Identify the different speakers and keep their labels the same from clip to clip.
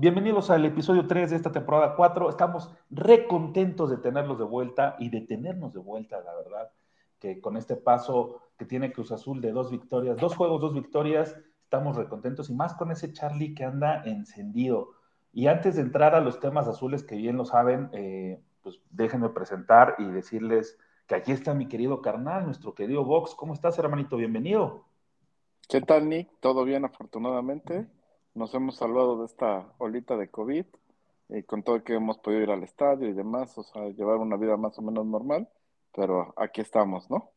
Speaker 1: bienvenidos al episodio 3 de esta temporada 4. Estamos re contentos de tenerlos de vuelta y de tenernos de vuelta, la verdad, que con este paso que tiene Cruz Azul de dos victorias, dos juegos, dos victorias, estamos re contentos y más con ese Charlie que anda encendido. Y antes de entrar a los temas azules, que bien lo saben, eh, pues déjenme presentar y decirles que aquí está mi querido carnal, nuestro querido Vox. ¿Cómo estás, hermanito? Bienvenido.
Speaker 2: ¿Qué tal, Nick? ¿Todo bien, afortunadamente? Nos hemos salvado de esta olita de COVID y con todo que hemos podido ir al estadio y demás, o sea, llevar una vida más o menos normal, pero aquí estamos, ¿no?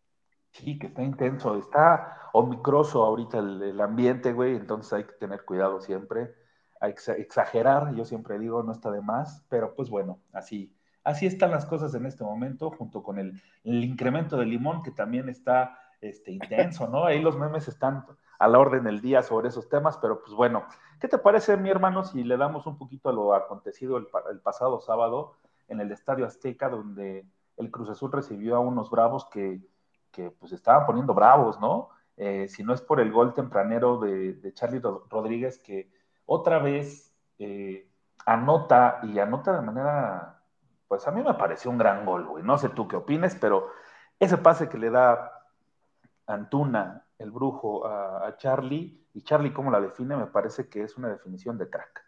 Speaker 1: Sí, que está intenso, está omicroso ahorita el, ambiente, güey, entonces hay que tener cuidado siempre, hay que exa- exagerar, yo siempre digo, no está de más, pero pues bueno, así, así están las cosas en este momento, junto con el, incremento de limón que también está este, intenso, ¿no? Ahí los memes están a la orden del día sobre esos temas, pero pues bueno, ¿qué te parece, mi hermano, si le damos un poquito a lo acontecido el, el pasado sábado en el Estadio Azteca, donde el Cruz Azul recibió a unos bravos que que pues estaban poniendo bravos, ¿no? Eh, si no es por el gol tempranero de, de Charlie Ro- Rodríguez, que otra vez eh, anota y anota de manera, pues a mí me pareció un gran gol, güey. No sé tú qué opines, pero ese pase que le da Antuna, el brujo, a, Charlie, y Charlie cómo la define, me parece que es una definición de crack.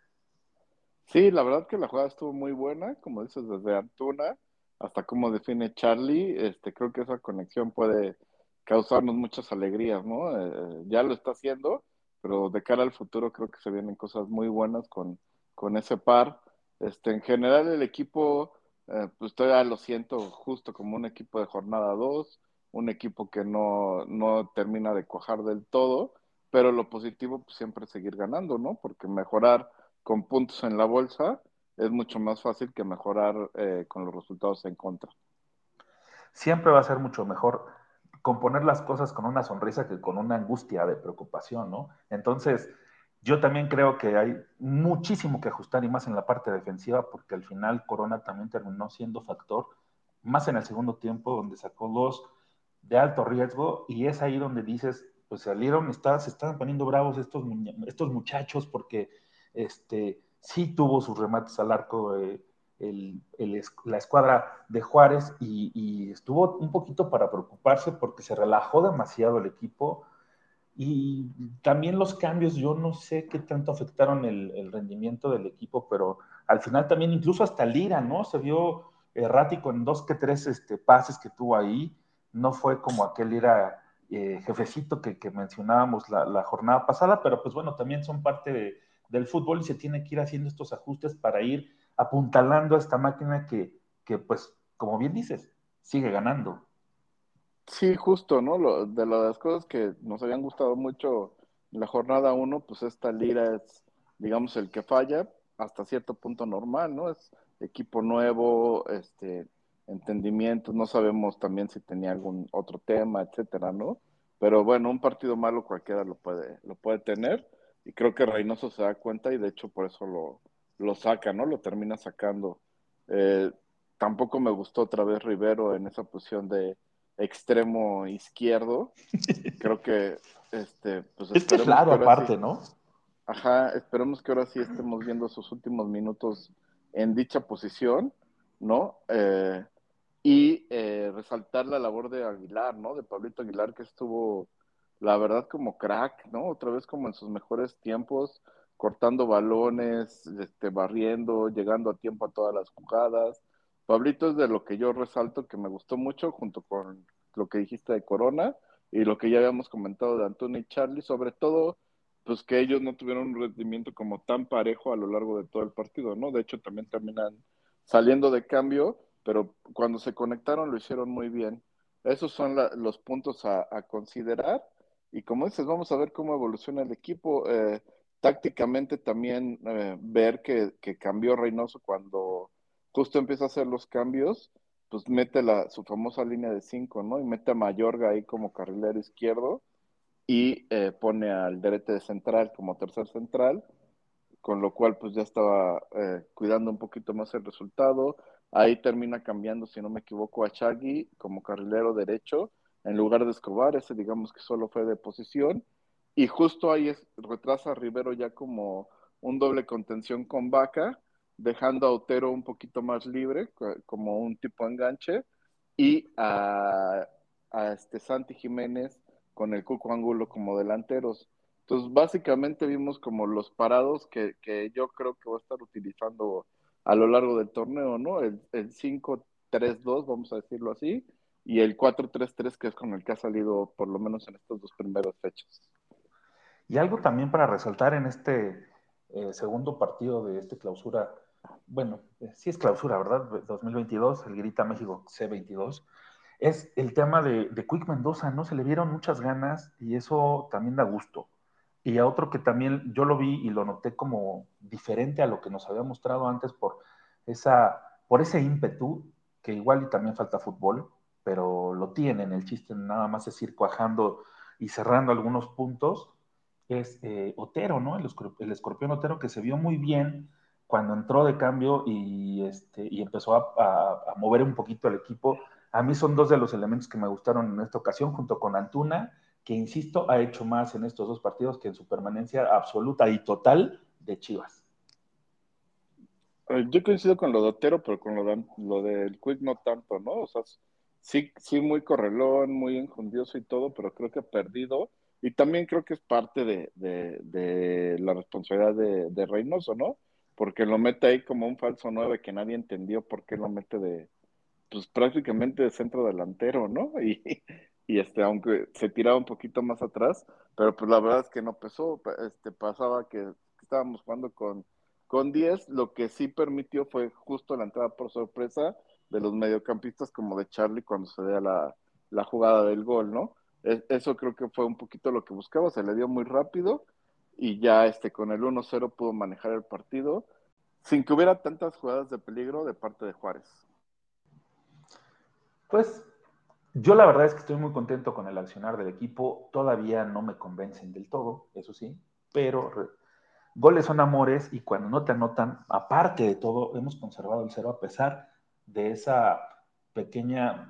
Speaker 2: Sí, la verdad que la jugada estuvo muy buena, como dices, desde Antuna hasta cómo define Charlie, este, creo que esa conexión puede causarnos muchas alegrías, ¿no? Eh, ya lo está haciendo, pero de cara al futuro creo que se vienen cosas muy buenas con, con ese par. Este, en general el equipo, eh, pues todavía lo siento justo como un equipo de jornada 2, un equipo que no, no termina de cuajar del todo, pero lo positivo pues siempre es seguir ganando, ¿no? Porque mejorar con puntos en la bolsa es mucho más fácil que mejorar eh, con los resultados en contra.
Speaker 1: Siempre va a ser mucho mejor componer las cosas con una sonrisa que con una angustia de preocupación, ¿no? Entonces, yo también creo que hay muchísimo que ajustar y más en la parte defensiva, porque al final Corona también terminó siendo factor, más en el segundo tiempo, donde sacó dos de alto riesgo, y es ahí donde dices, pues salieron, está, se están poniendo bravos estos, estos muchachos, porque este, sí tuvo sus remates al arco eh, la escuadra de Juárez y, y estuvo un poquito para preocuparse porque se relajó demasiado el equipo y también los cambios, yo no sé qué tanto afectaron el, el rendimiento del equipo, pero al final también incluso hasta Lira, ¿no? Se vio errático en dos que tres este, pases que tuvo ahí, no fue como aquel Lira eh, jefecito que, mencionábamos la, jornada pasada, pero pues bueno, también son parte de, del fútbol y se tiene que ir haciendo estos ajustes para ir apuntalando a esta máquina que, que pues, como bien dices, sigue ganando.
Speaker 2: Sí, justo, ¿no? Lo, de las cosas que nos habían gustado mucho en la jornada 1, pues esta Lira es, digamos, el que falla hasta cierto punto normal, ¿no? Es equipo nuevo, este, entendimiento, no sabemos también si tenía algún otro tema, etcétera, ¿no? Pero bueno, un partido malo cualquiera lo puede, lo puede tener, y creo que Reynoso se da cuenta y de hecho por eso lo, lo saca, ¿no? Lo termina sacando. Eh, tampoco me gustó otra vez Rivero en esa posición de extremo izquierdo. Creo que este, pues
Speaker 1: Es que es claro aparte,
Speaker 2: sí-
Speaker 1: ¿no?
Speaker 2: Ajá, esperemos que ahora sí estemos viendo sus últimos minutos en dicha posición, ¿no? Eh, y eh, resaltar la labor de Aguilar, ¿no? De Pablito Aguilar, que estuvo la verdad como crack, ¿no? Otra vez como en sus mejores tiempos, cortando balones, este, barriendo, llegando a tiempo a todas las jugadas. Pablito es de lo que yo resalto que me gustó mucho, junto con lo que dijiste de Corona y lo que ya habíamos comentado de Antonio y Charlie, sobre todo, pues que ellos no tuvieron un rendimiento como tan parejo a lo largo de todo el partido, ¿no? De hecho, también terminan saliendo de cambio, pero cuando se conectaron lo hicieron muy bien. Esos son los puntos a, considerar. Y como dices, vamos a ver cómo evoluciona el equipo. Eh, tácticamente también eh, ver que, que, cambió Reynoso cuando justo empieza a hacer los cambios, pues mete la, su famosa línea de cinco, ¿no? Y mete a Mayorga ahí como carrilero izquierdo y eh, pone al Derete de central como tercer central, con lo cual pues ya estaba cuidando un poquito más el resultado. Ahí termina cambiando, si no me equivoco, a Chagui como carrilero derecho en lugar de Escobar. Ese digamos que solo fue de posición. Y justo ahí retrasa a Rivero ya como un doble contención con Vaca, dejando a Otero un poquito más libre, como un tipo enganche, y a, a este Santi Jiménez con el Cuco Angulo como delanteros. Entonces, básicamente vimos como los parados que, que yo creo que va a estar utilizando a lo largo del torneo, ¿no? El, el 5-3-2, vamos a decirlo así, y el 4-3-3, que es con el que ha salido por lo menos en estas dos primeras fechas.
Speaker 1: Y algo también para resaltar en este eh, segundo partido de este clausura, bueno, eh, sí es clausura, ¿verdad? 2022, el Grita México C22, es el tema de, de Quick Mendoza, ¿no? Se le vieron muchas ganas y eso también da gusto. Y a otro que también yo lo vi y lo noté como diferente a lo que nos había mostrado antes por, esa, por ese ímpetu, que igual y también falta fútbol, pero lo tienen, el chiste nada más es ir cuajando y cerrando algunos puntos, es eh, Otero, ¿no? El, escorpión Otero que se vio muy bien cuando entró de cambio y, este, y empezó a, a mover un poquito el equipo. A mí son dos de los elementos que me gustaron en esta ocasión, junto con Antuna que insisto, ha hecho más en estos dos partidos que en su permanencia absoluta y total de Chivas.
Speaker 2: Eh, yo coincido con lo de Otero, pero con lo, de, lo del Quick no tanto, ¿no? O sea, sí, sí muy correlón, muy enjundioso y todo, pero creo que ha perdido. Y también creo que es parte de, la responsabilidad de, de, Reynoso, ¿no? Porque lo mete ahí como un falso 9 que nadie entendió por qué lo mete de, pues prácticamente de centro delantero, ¿no? Y, y este, aunque se tiraba un poquito más atrás, pero pues la verdad es que no pesó, este, pasaba que estábamos jugando con, con 10, lo que sí permitió fue justo la entrada por sorpresa de los mediocampistas como de Charlie cuando se da la, la jugada del gol, ¿no? eso creo que fue un poquito lo que buscaba, se le dio muy rápido y ya este, con el 1-0 pudo manejar el partido sin que hubiera tantas jugadas de peligro de parte de Juárez.
Speaker 1: Pues yo la verdad es que estoy muy contento con el accionar del equipo. Todavía no me convencen del todo, eso sí, pero goles son amores y cuando no te anotan, aparte de todo, hemos conservado el cero a pesar de esa pequeña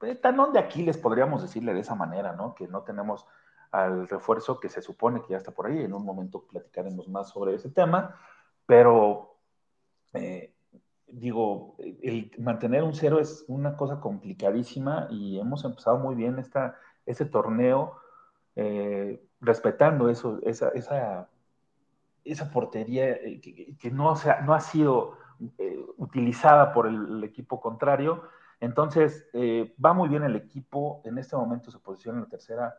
Speaker 1: eh, talón de Aquiles, podríamos decirle de esa manera, ¿no? Que no tenemos al refuerzo que se supone que ya está por ahí. En un momento platicaremos más sobre ese tema, pero eh, digo, el mantener un cero es una cosa complicadísima y hemos empezado muy bien esta, ese torneo eh, respetando eso, esa, esa, esa portería eh, que, no, sea, no ha sido eh, utilizada por el, equipo contrario. Entonces, va muy bien el equipo. En este momento se posiciona en la tercera,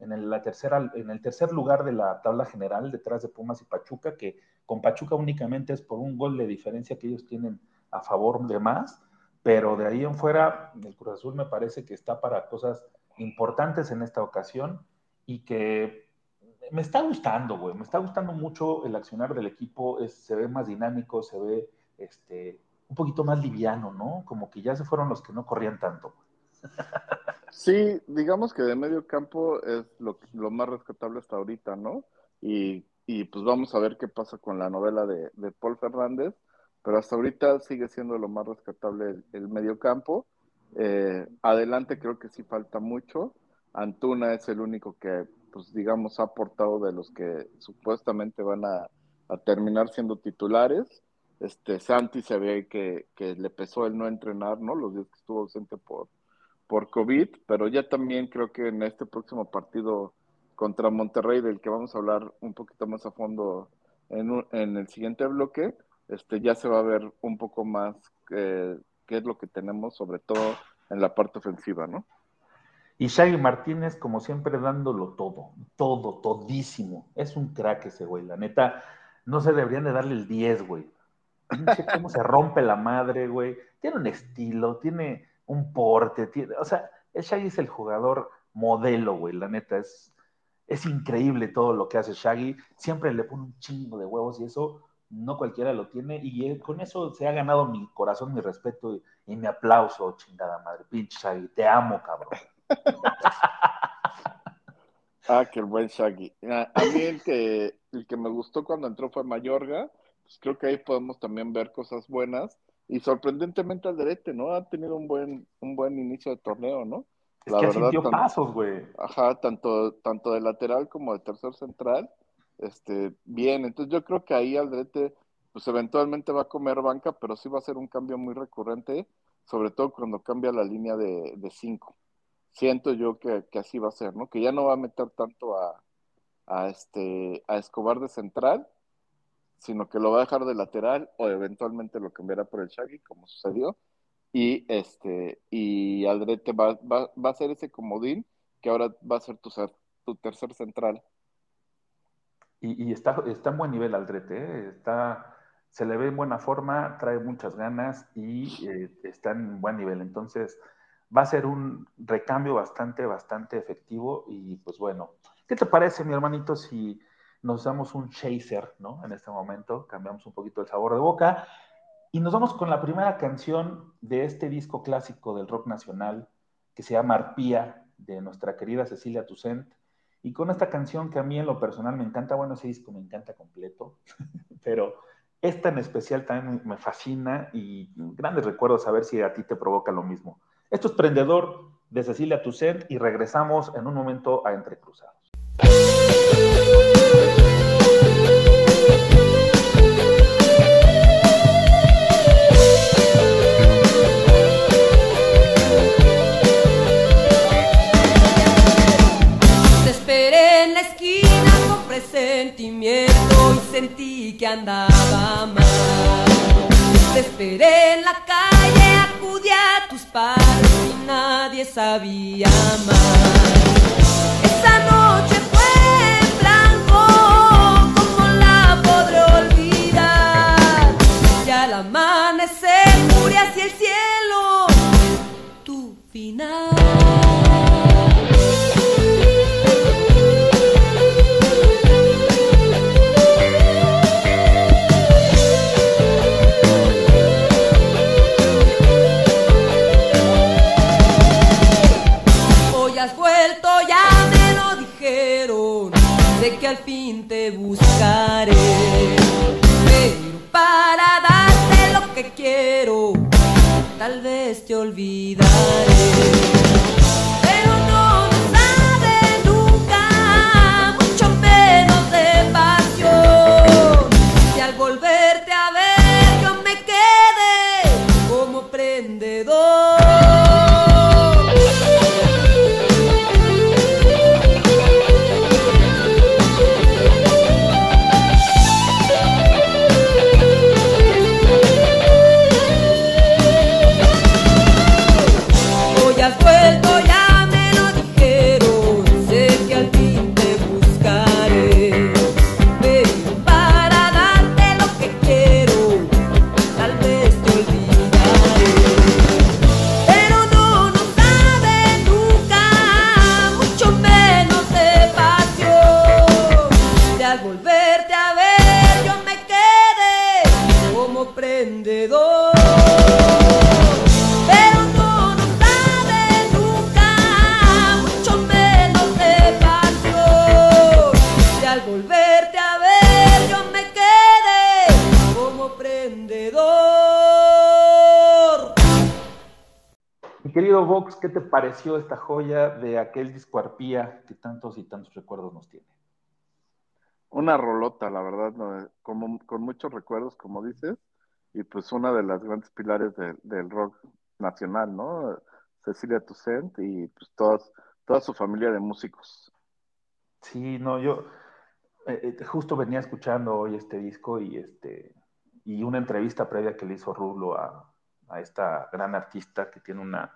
Speaker 1: en el, la tercera, en el tercer lugar de la tabla general, detrás de Pumas y Pachuca, que con Pachuca únicamente es por un gol de diferencia que ellos tienen a favor de más, pero de ahí en fuera el Cruz Azul me parece que está para cosas importantes en esta ocasión y que me está gustando, güey, me está gustando mucho el accionar del equipo, se ve más dinámico, se ve este, un poquito más liviano, ¿no? Como que ya se fueron los que no corrían tanto.
Speaker 2: Sí, digamos que de medio campo es lo, lo más rescatable hasta ahorita, ¿no? Y, y, pues vamos a ver qué pasa con la novela de, de Paul Fernández pero hasta ahorita sigue siendo lo más rescatable el, el medio campo. Eh, adelante creo que sí falta mucho. Antuna es el único que, pues digamos, ha aportado de los que supuestamente van a, terminar siendo titulares. Este, Santi se ve que, que, le pesó el no entrenar, ¿no? Los días que estuvo ausente por, por COVID, pero ya también creo que en este próximo partido contra Monterrey, del que vamos a hablar un poquito más a fondo en, un- en el siguiente bloque, este, ya se va a ver un poco más qué es lo que tenemos, sobre todo en la parte ofensiva, ¿no?
Speaker 1: Y Shaggy Martínez, como siempre, dándolo todo, todo, todísimo. Es un crack ese güey, la neta. No se deberían de darle el 10, güey. Cómo se rompe la madre, güey. Tiene un estilo, tiene un porte, tiene, o sea, el Shaggy es el jugador modelo, güey, la neta. Es, es increíble todo lo que hace Shaggy. Siempre le pone un chingo de huevos y eso no cualquiera lo tiene. Y él- con eso se ha ganado mi corazón, mi respeto y, y mi aplauso, chingada madre. Pinche Shaggy, te amo, cabrón.
Speaker 2: Ah, que el buen Shaggy. A, mí el que, el que me gustó cuando entró fue Mayorga. Pues creo que ahí podemos también ver cosas buenas. Y sorprendentemente Alderete, ¿no? Ha tenido un buen, un buen inicio de torneo, ¿no?
Speaker 1: Es
Speaker 2: La
Speaker 1: que
Speaker 2: verdad,
Speaker 1: pasos, güey.
Speaker 2: Ajá, tanto, tanto de lateral como de tercer central. Este, bien, entonces yo creo que ahí Aldrete, pues eventualmente va a comer banca, pero sí va a ser un cambio muy recurrente, sobre todo cuando cambia la línea de, de cinco. Siento yo que, que así va a ser, ¿no? Que ya no va a meter tanto a, a este, a Escobar de central, sino que lo va a dejar de lateral o eventualmente lo cambiará por el Shaggy, como sucedió. Y este, y Aldrete va, va, va a ser ese comodín que ahora va a ser tu, tu tercer central.
Speaker 1: Y, está en buen nivel Aldrete, ¿eh? está, se le ve en buena forma, trae muchas ganas y eh, está en buen nivel. Entonces, va a ser un recambio bastante, bastante efectivo. Y pues bueno, ¿qué te parece, mi hermanito, si nos damos un chaser, ¿no? En este momento, cambiamos un poquito el sabor de boca y nos vamos con la primera canción de este disco clásico del rock nacional que se llama Arpía, de nuestra querida Cecilia Toussaint. Y con esta canción que a mí en lo personal me encanta, bueno, ese disco me encanta completo, pero esta en especial también me fascina y grandes recuerdos a ver si a ti te provoca lo mismo. Esto es Prendedor de Cecilia Toussaint y regresamos en un momento a Entre
Speaker 3: presentimiento y sentí que andaba mal. Te esperé en la calle, acudí a tus pasos y nadie sabía más. Esa noche fue en blanco, como la podré olvidar? Y al amanecer murió hacia el cielo tu final. Quiero, tal vez te olvidaré.
Speaker 1: Mi querido Vox, ¿qué te pareció esta joya de aquel disco Arpía que tantos y tantos recuerdos nos tiene?
Speaker 2: Una rolota, la verdad, ¿no? Como, con muchos recuerdos, como dices, y pues una de las grandes pilares de- del rock nacional, ¿no? Cecilia Toussaint y pues todas, toda su familia de músicos.
Speaker 1: Sí, no, yo eh, eh, justo venía escuchando hoy este disco y este y una entrevista previa que le hizo Rulo a, a esta gran artista que tiene una,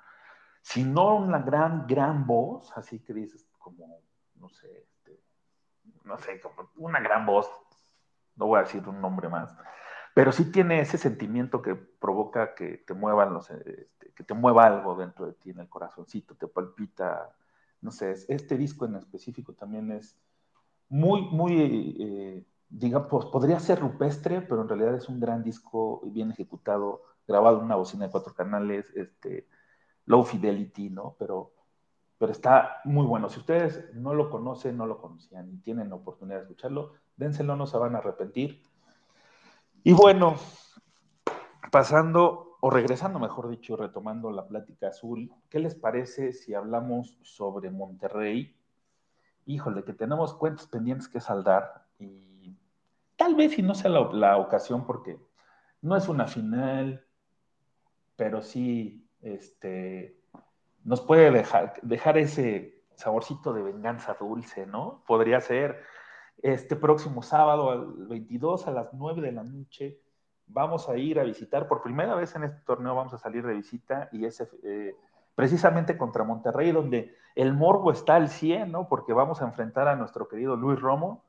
Speaker 1: si no una gran, gran voz, así que dices como, no sé, este, no sé, como una gran voz, no voy a decir un nombre más, pero sí tiene ese sentimiento que provoca que te muevan los, este, que te mueva algo dentro de ti en el corazoncito, te palpita, no sé, este disco en específico también es muy, muy, eh, diga, pues podría ser rupestre, pero en realidad es un gran disco bien ejecutado, grabado en una bocina de cuatro canales, este, low fidelity, ¿no? Pero, pero está muy bueno. Si ustedes no lo conocen, no lo conocían y tienen la oportunidad de escucharlo, dénselo, no se van a arrepentir. Y bueno, pasando, o regresando, mejor dicho, retomando la plática azul, ¿qué les parece si hablamos sobre Monterrey? Híjole, que tenemos cuentas pendientes que saldar y tal vez si no sea la, ocasión porque no es una final, pero sí este, nos puede dejar, dejar ese saborcito de venganza dulce, ¿no? Podría ser este próximo sábado, al 22 a las 9 de la noche, vamos a ir a visitar, por primera vez en este torneo vamos a salir de visita y es eh, precisamente contra Monterrey, donde el morbo está al 100, ¿no? Porque vamos a enfrentar a nuestro querido Luis Romo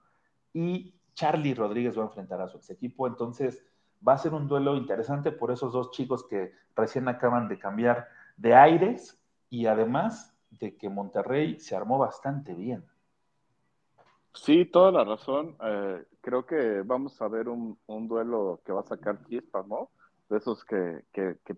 Speaker 1: y Charlie Rodríguez va a enfrentar a su ex equipo, entonces va a ser un duelo interesante por esos dos chicos que recién acaban de cambiar de aires y además de que Monterrey se armó bastante bien.
Speaker 2: Sí, toda la razón. Eh, creo que vamos a ver un, duelo que va a sacar chispas, ¿no? De esos que,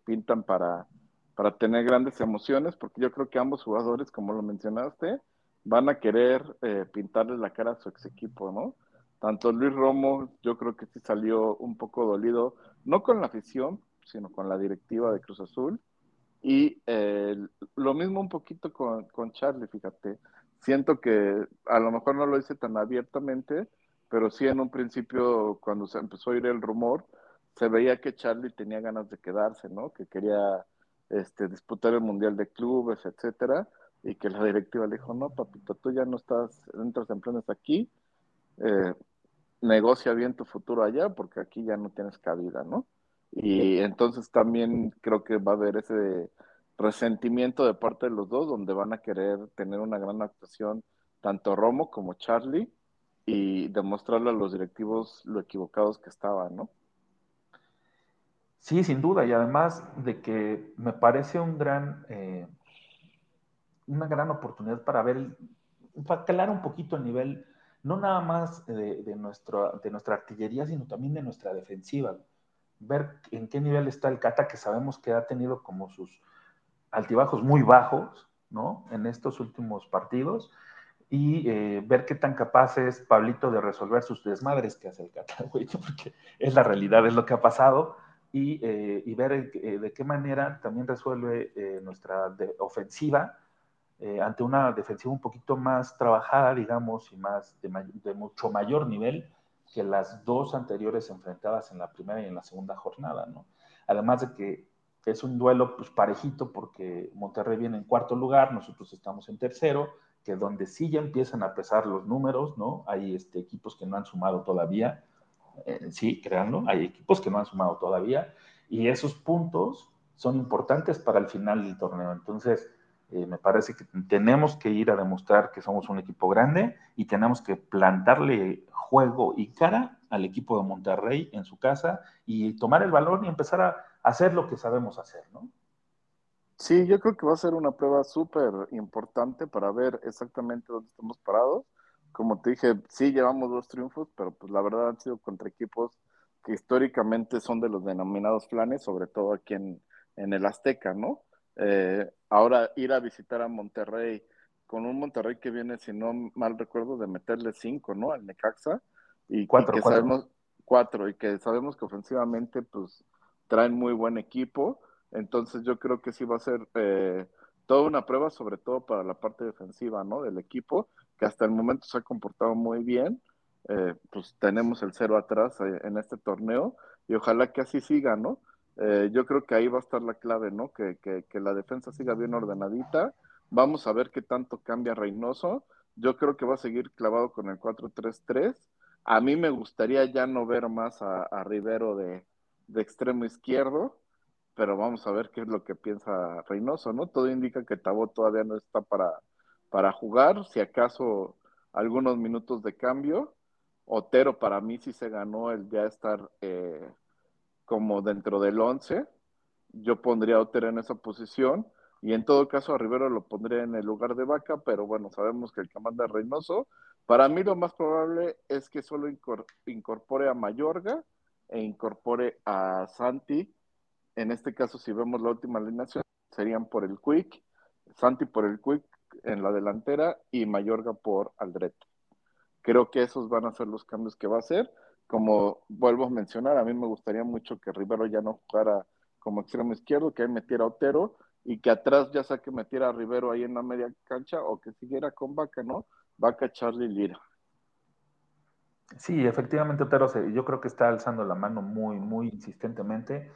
Speaker 2: pintan para, para tener grandes emociones, porque yo creo que ambos jugadores, como lo mencionaste, van a querer eh, pintarle la cara a su ex equipo, ¿no? Tanto Luis Romo, yo creo que sí salió un poco dolido, no con la afición, sino con la directiva de Cruz Azul. Y eh, lo mismo un poquito con, con Charlie, fíjate siento que a lo mejor no lo hice tan abiertamente, pero sí en un principio, cuando se empezó a oír el rumor, se veía que Charlie tenía ganas de quedarse, ¿no? Que quería este, disputar el Mundial de Clubes, etcétera, y que la directiva le dijo, no, papito, tú ya no estás, entras en planes aquí, eh, negocia bien tu futuro allá, porque aquí ya no tienes cabida, ¿no? Y entonces también creo que va a haber ese resentimiento de parte de los dos, donde van a querer tener una gran actuación, tanto Romo como Charlie, y demostrarle a los directivos lo equivocados que estaban, ¿no?
Speaker 1: Sí, sin duda, y además de que me parece un gran, eh, una gran oportunidad para ver, para calar un poquito el nivel, no nada más de, de, de nuestra artillería, sino también de nuestra defensiva. Ver en qué nivel está el Cata, que sabemos que ha tenido como sus, altibajos muy bajos, ¿no? En estos últimos partidos y eh, ver qué tan capaz es Pablito de resolver sus desmadres que hace el Cata, porque es la realidad, es lo que ha pasado, y, eh, y ver eh, de qué manera también resuelve nuestra ofensiva ante una defensiva un poquito más trabajada, digamos, y más de, de, mucho mayor nivel que las dos anteriores enfrentadas en la primera y en la segunda jornada, ¿no? Además de que es un duelo pues parejito porque Monterrey viene en cuarto lugar, nosotros estamos en tercero, que donde sí ya empiezan a pesar los números, ¿no? Hay este, equipos que no han sumado todavía, eh, sí, créanlo, hay equipos que no han sumado todavía, y esos puntos son importantes para el final del torneo. Entonces, eh, me parece que tenemos que ir a demostrar que somos un equipo grande y tenemos que plantarle juego y cara al equipo de Monterrey en su casa y tomar el balón y empezar a hacer lo que sabemos hacer, ¿no?
Speaker 2: Sí, yo creo que va a ser una prueba súper importante para ver exactamente dónde estamos parados. Como te dije, sí llevamos dos triunfos, pero pues la verdad han sido contra equipos que históricamente son de los denominados flanes, sobre todo aquí en, el Azteca, ¿no? Eh, ahora ir a visitar a Monterrey, con un Monterrey que viene, si no mal recuerdo, de meterle cinco, ¿no? Al Necaxa. Y,
Speaker 1: cuatro,
Speaker 2: que sabemos, cuatro, y que sabemos que ofensivamente, pues, traen muy buen equipo, entonces yo creo que sí va a ser eh, toda una prueba, sobre todo para la parte defensiva, ¿no? Del equipo, que hasta el momento se ha comportado muy bien, eh, pues tenemos el cero atrás eh, en este torneo y ojalá que así siga, ¿no? Eh, yo creo que ahí va a estar la clave, ¿no? Que, que, que, la defensa siga bien ordenadita. Vamos a ver qué tanto cambia Reynoso. Yo creo que va a seguir clavado con el 4-3-3. A mí me gustaría ya no ver más a, a Rivero de, de, extremo izquierdo, pero vamos a ver qué es lo que piensa Reynoso, ¿no? Todo indica que Tabó todavía no está para, para jugar, si acaso algunos minutos de cambio. Otero para mí sí se ganó el ya estar eh, como dentro del 11. Yo pondría Otero en esa posición y en todo caso a Rivero lo pondría en el lugar de Vaca, pero bueno, sabemos que el que manda es Reynoso. Para mí lo más probable es que solo incorpore a Mayorga e incorpore a Santi. En este caso, si vemos la última alineación, serían por el Quick, Santi por el Quick en la delantera y Mayorga por Aldrete. Creo que esos van a ser los cambios que va a hacer. Como vuelvo a mencionar, a mí me gustaría mucho que Rivero ya no jugara como extremo izquierdo, que ahí metiera a Otero y que atrás ya sea que metiera a Rivero ahí en la media cancha o que siguiera con Vaca, ¿no? Vaca, Charlie, Lira.
Speaker 1: Sí, efectivamente Otero yo creo que está alzando la mano muy, muy insistentemente,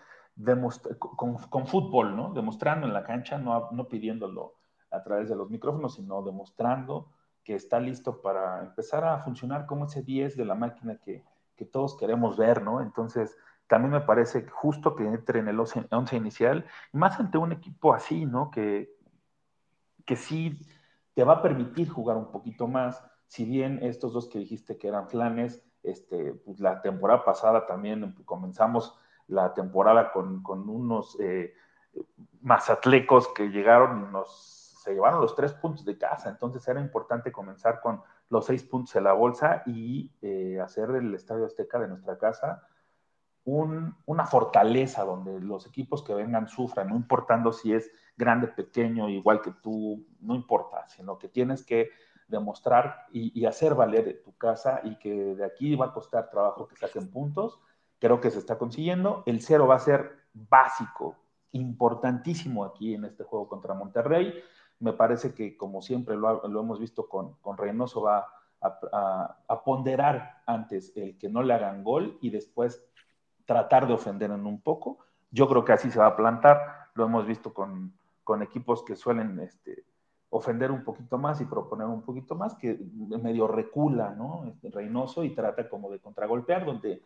Speaker 1: con, con, fútbol, ¿no? Demostrando en la cancha, no, no pidiéndolo a través de los micrófonos, sino demostrando que está listo para empezar a funcionar como ese 10 de la máquina que, que todos queremos ver, ¿no? Entonces, también me parece justo que entre en el 11 inicial, más ante un equipo así, ¿no? Que, que sí te va a permitir jugar un poquito más, si bien estos dos que dijiste que eran flanes, este, pues la temporada pasada también comenzamos la temporada con, con unos eh, mazatlecos que llegaron y nos se llevaron los tres puntos de casa, entonces era importante comenzar con los seis puntos en la bolsa y eh, hacer del Estadio Azteca de nuestra casa un, una fortaleza donde los equipos que vengan sufran, no importando si es grande, pequeño, igual que tú, no importa, sino que tienes que demostrar y, hacer valer tu casa y que de aquí va a costar trabajo que saquen puntos. Creo que se está consiguiendo. El cero va a ser básico, importantísimo aquí en este juego contra Monterrey. Me parece que, como siempre lo, hemos visto con, con Reynoso, va a, ponderar antes el que no le hagan gol y después tratar de ofender en un poco. Yo creo que así se va a plantar. Lo hemos visto con, equipos que suelen este, ofender un poquito más y proponer un poquito más, que medio recula, ¿no? Este, Reynoso y trata como de contragolpear, donde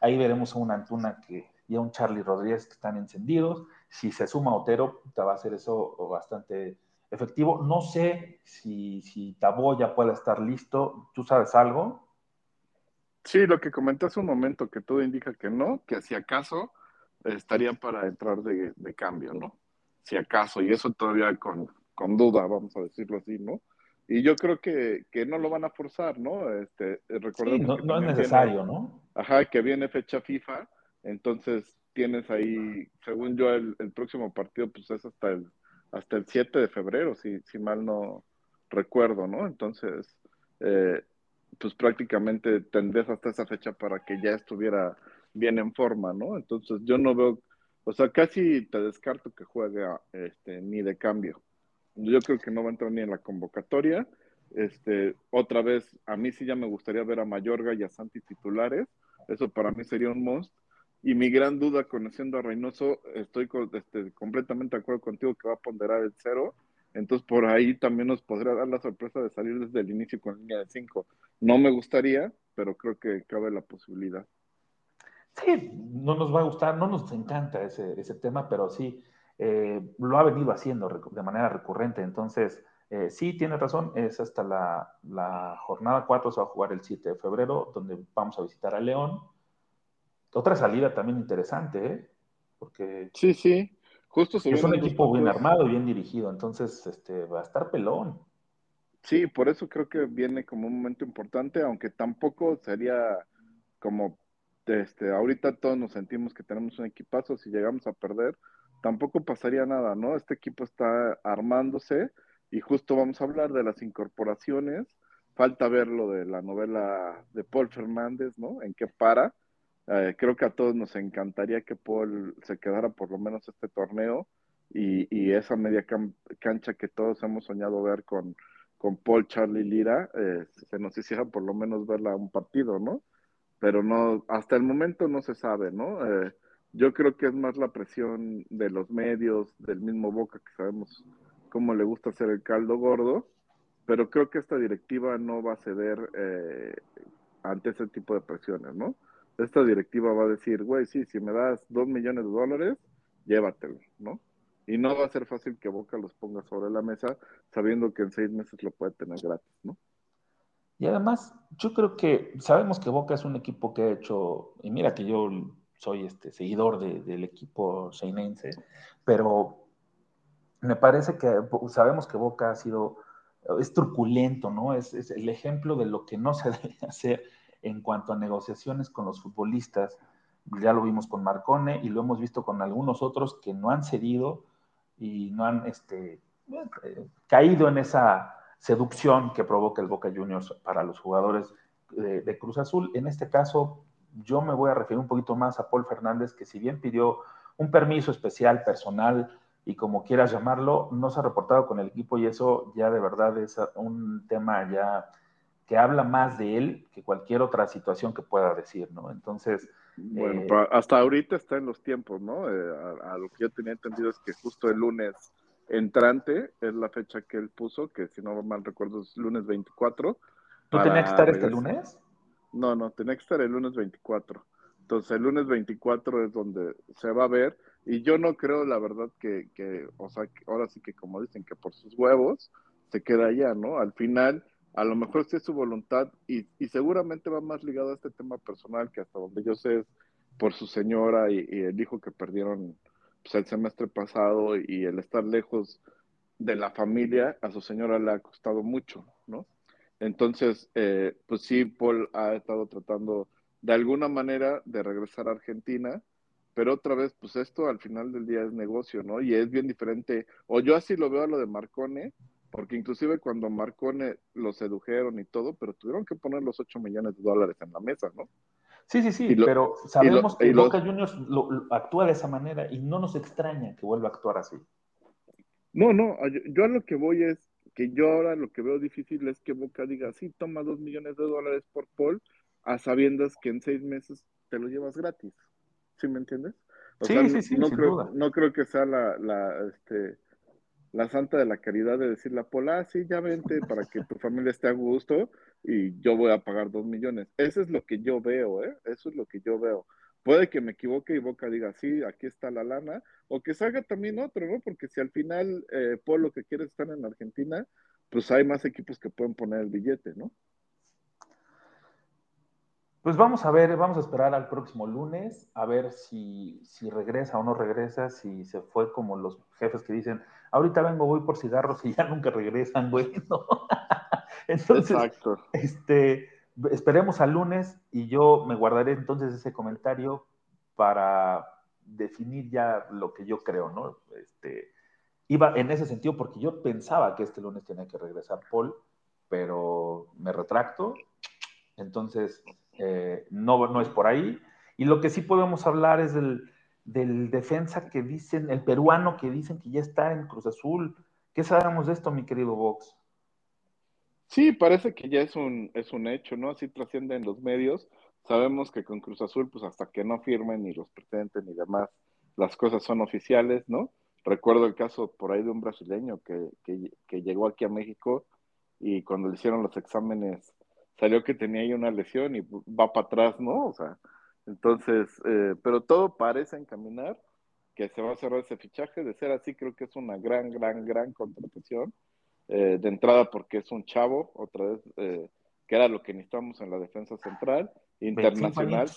Speaker 1: ahí veremos a un Antuna que, y a un Charlie Rodríguez que están encendidos. Si se suma Otero, te va a hacer eso bastante efectivo. No sé si, si Tabo ya puede estar listo. ¿Tú sabes algo?
Speaker 2: Sí, lo que comenté hace un momento, que todo indica que no, que si acaso estaría para entrar de, cambio, ¿no? Si acaso, y eso todavía con, con, duda, vamos a decirlo así, ¿no? Y yo creo que, que no lo van a forzar, ¿no? Este, recordemos
Speaker 1: no, es necesario, ¿no?
Speaker 2: Ajá, que viene fecha FIFA, entonces tienes ahí, según yo, el, el próximo partido, pues es hasta el hasta el 7 de febrero, si, si mal no recuerdo, ¿no? Entonces, eh, pues prácticamente tendrías hasta esa fecha para que ya estuviera bien en forma, ¿no? Entonces yo no veo, o sea, casi te descarto que juegue este, ni de cambio. Yo creo que no va a entrar ni en la convocatoria. Este, otra vez, a mí sí ya me gustaría ver a Mayorga y a Santi titulares. Eso para mí sería un must. Y mi gran duda, conociendo a Reynoso, estoy este, completamente de acuerdo contigo que va a ponderar el cero. Entonces, por ahí también nos podría dar la sorpresa de salir desde el inicio con línea de cinco. No me gustaría, pero creo que cabe la posibilidad.
Speaker 1: Sí, no nos va a gustar, no nos encanta ese, ese tema, pero sí, eh, lo ha venido haciendo de manera recurrente. Entonces, eh, sí, tiene razón, es hasta la, la jornada 4, se va a jugar el 7 de febrero, donde vamos a visitar a León otra salida también interesante, ¿eh? Porque.
Speaker 2: Sí, sí. Justo
Speaker 1: es un equipo bien armado y bien dirigido, entonces este, va a estar pelón.
Speaker 2: Sí, por eso creo que viene como un momento importante, aunque tampoco sería como este, ahorita todos nos sentimos que tenemos un equipazo, si llegamos a perder, tampoco pasaría nada, ¿no? Este equipo está armándose y justo vamos a hablar de las incorporaciones. Falta ver lo de la novela de Paul Fernández, ¿no? En qué para eh, creo que a todos nos encantaría que Paul se quedara por lo menos este torneo y, esa media cancha que todos hemos soñado ver con, con Paul, Charlie Lira, eh, se nos hiciera por lo menos verla un partido, ¿no? Pero no, hasta el momento no se sabe, ¿no? Eh, Yo creo que es más la presión de los medios, del mismo Boca, que sabemos cómo le gusta hacer el caldo gordo, pero creo que esta directiva no va a ceder eh, ante ese tipo de presiones, ¿no? Esta directiva va a decir, güey, sí, si me das dos millones de dólares, llévatelo, ¿no? Y no va a ser fácil que Boca los ponga sobre la mesa sabiendo que en seis meses lo puede tener gratis, ¿no?
Speaker 1: Y además, yo creo que sabemos que Boca es un equipo que ha hecho, y mira que yo soy este seguidor del equipo seinense, pero me parece que sabemos que Boca ha sido, es truculento, ¿no? Es, es, el ejemplo de lo que no se debe hacer en cuanto a negociaciones con los futbolistas. Ya lo vimos con Marcone y lo hemos visto con algunos otros que no han cedido y no han este, eh, caído en esa seducción que provoca el Boca Juniors para los jugadores de, de Cruz Azul. En este caso, yo me voy a referir un poquito más a Paul Fernández, que si bien pidió un permiso especial, personal, y como quieras llamarlo, no se ha reportado con el equipo y eso ya de verdad es un tema ya que habla más de él que cualquier otra situación que pueda decir, ¿no? Entonces...
Speaker 2: Bueno, eh, hasta ahorita está en los tiempos, ¿no? Eh, a, lo que yo tenía entendido es que justo el lunes entrante es la fecha que él puso, que si no mal recuerdo es lunes 24.
Speaker 1: ¿Tú tenías que estar este lunes?
Speaker 2: No, no, tenía que estar el lunes 24. Entonces el lunes 24 es donde se va a ver y yo no creo, la verdad, que, que, o sea, ahora sí que como dicen, que por sus huevos se queda allá, ¿no? Al final, a lo mejor sí es su voluntad y, y seguramente va más ligado a este tema personal que hasta donde yo sé es por su señora y, el hijo que perdieron pues, el semestre pasado y el estar lejos de la familia, a su señora le ha costado mucho, ¿no? Entonces, eh, pues sí, Paul ha estado tratando de alguna manera de regresar a Argentina, pero otra vez, pues esto al final del día es negocio, ¿no? Y es bien diferente, o yo así lo veo a lo de Marcone, porque inclusive cuando Marcone lo sedujeron y todo, pero tuvieron que poner los 8 millones de dólares en la mesa, ¿no?
Speaker 1: Sí, sí, sí, pero sabemos que Boca Juniors actúa de esa manera y no nos extraña que vuelva a actuar así.
Speaker 2: No, no, yo, a lo que voy es que yo ahora lo que veo difícil es que Boca diga, sí, toma 2 millones de dólares por Paul, a sabiendas que en seis meses te lo llevas gratis. ¿Sí me entiendes?
Speaker 1: sí, sí, sí,
Speaker 2: no, creo, no creo que sea la, la, este, la santa de la caridad de decirle a Pola, ah, sí, ya vente para que tu familia esté a gusto y yo voy a pagar dos millones. Eso es lo que yo veo, ¿eh? Eso es lo que yo veo. Puede que me equivoque y Boca diga, sí, aquí está la lana, o que salga también otro, ¿no? Porque si al final eh, Paul lo que quiere estar en Argentina, pues hay más equipos que pueden poner el billete, ¿no?
Speaker 1: Pues vamos a ver, vamos a esperar al próximo lunes a ver si, si regresa o no regresa, si se fue como los jefes que dicen, ahorita vengo, voy por cigarros y ya nunca regresan, güey, ¿no? Entonces, Exacto. este, esperemos al lunes y yo me guardaré entonces ese comentario para definir ya lo que yo creo, ¿no? Este, iba en ese sentido porque yo pensaba que este lunes tenía que regresar Paul, pero me retracto. Entonces, eh, no, no es por ahí. Y lo que sí podemos hablar es del, del, defensa que dicen, el peruano que dicen que ya está en Cruz Azul. ¿Qué sabemos de esto, mi querido Vox?
Speaker 2: Sí, parece que ya es un, es un hecho, ¿no? Así trasciende en los medios. Sabemos que con Cruz Azul, pues hasta que no firmen ni los presenten ni demás, las cosas son oficiales, ¿no? Recuerdo el caso por ahí de un brasileño que, que, que llegó aquí a México y cuando le hicieron los exámenes salió que tenía ahí una lesión y va para atrás, ¿no? O sea, entonces, eh, pero todo parece encaminar que se va a cerrar ese fichaje. De ser así, creo que es una gran, gran, gran contratación. Eh, de entrada, porque es un chavo, otra vez, eh, que era lo que necesitamos en la defensa central, internacional,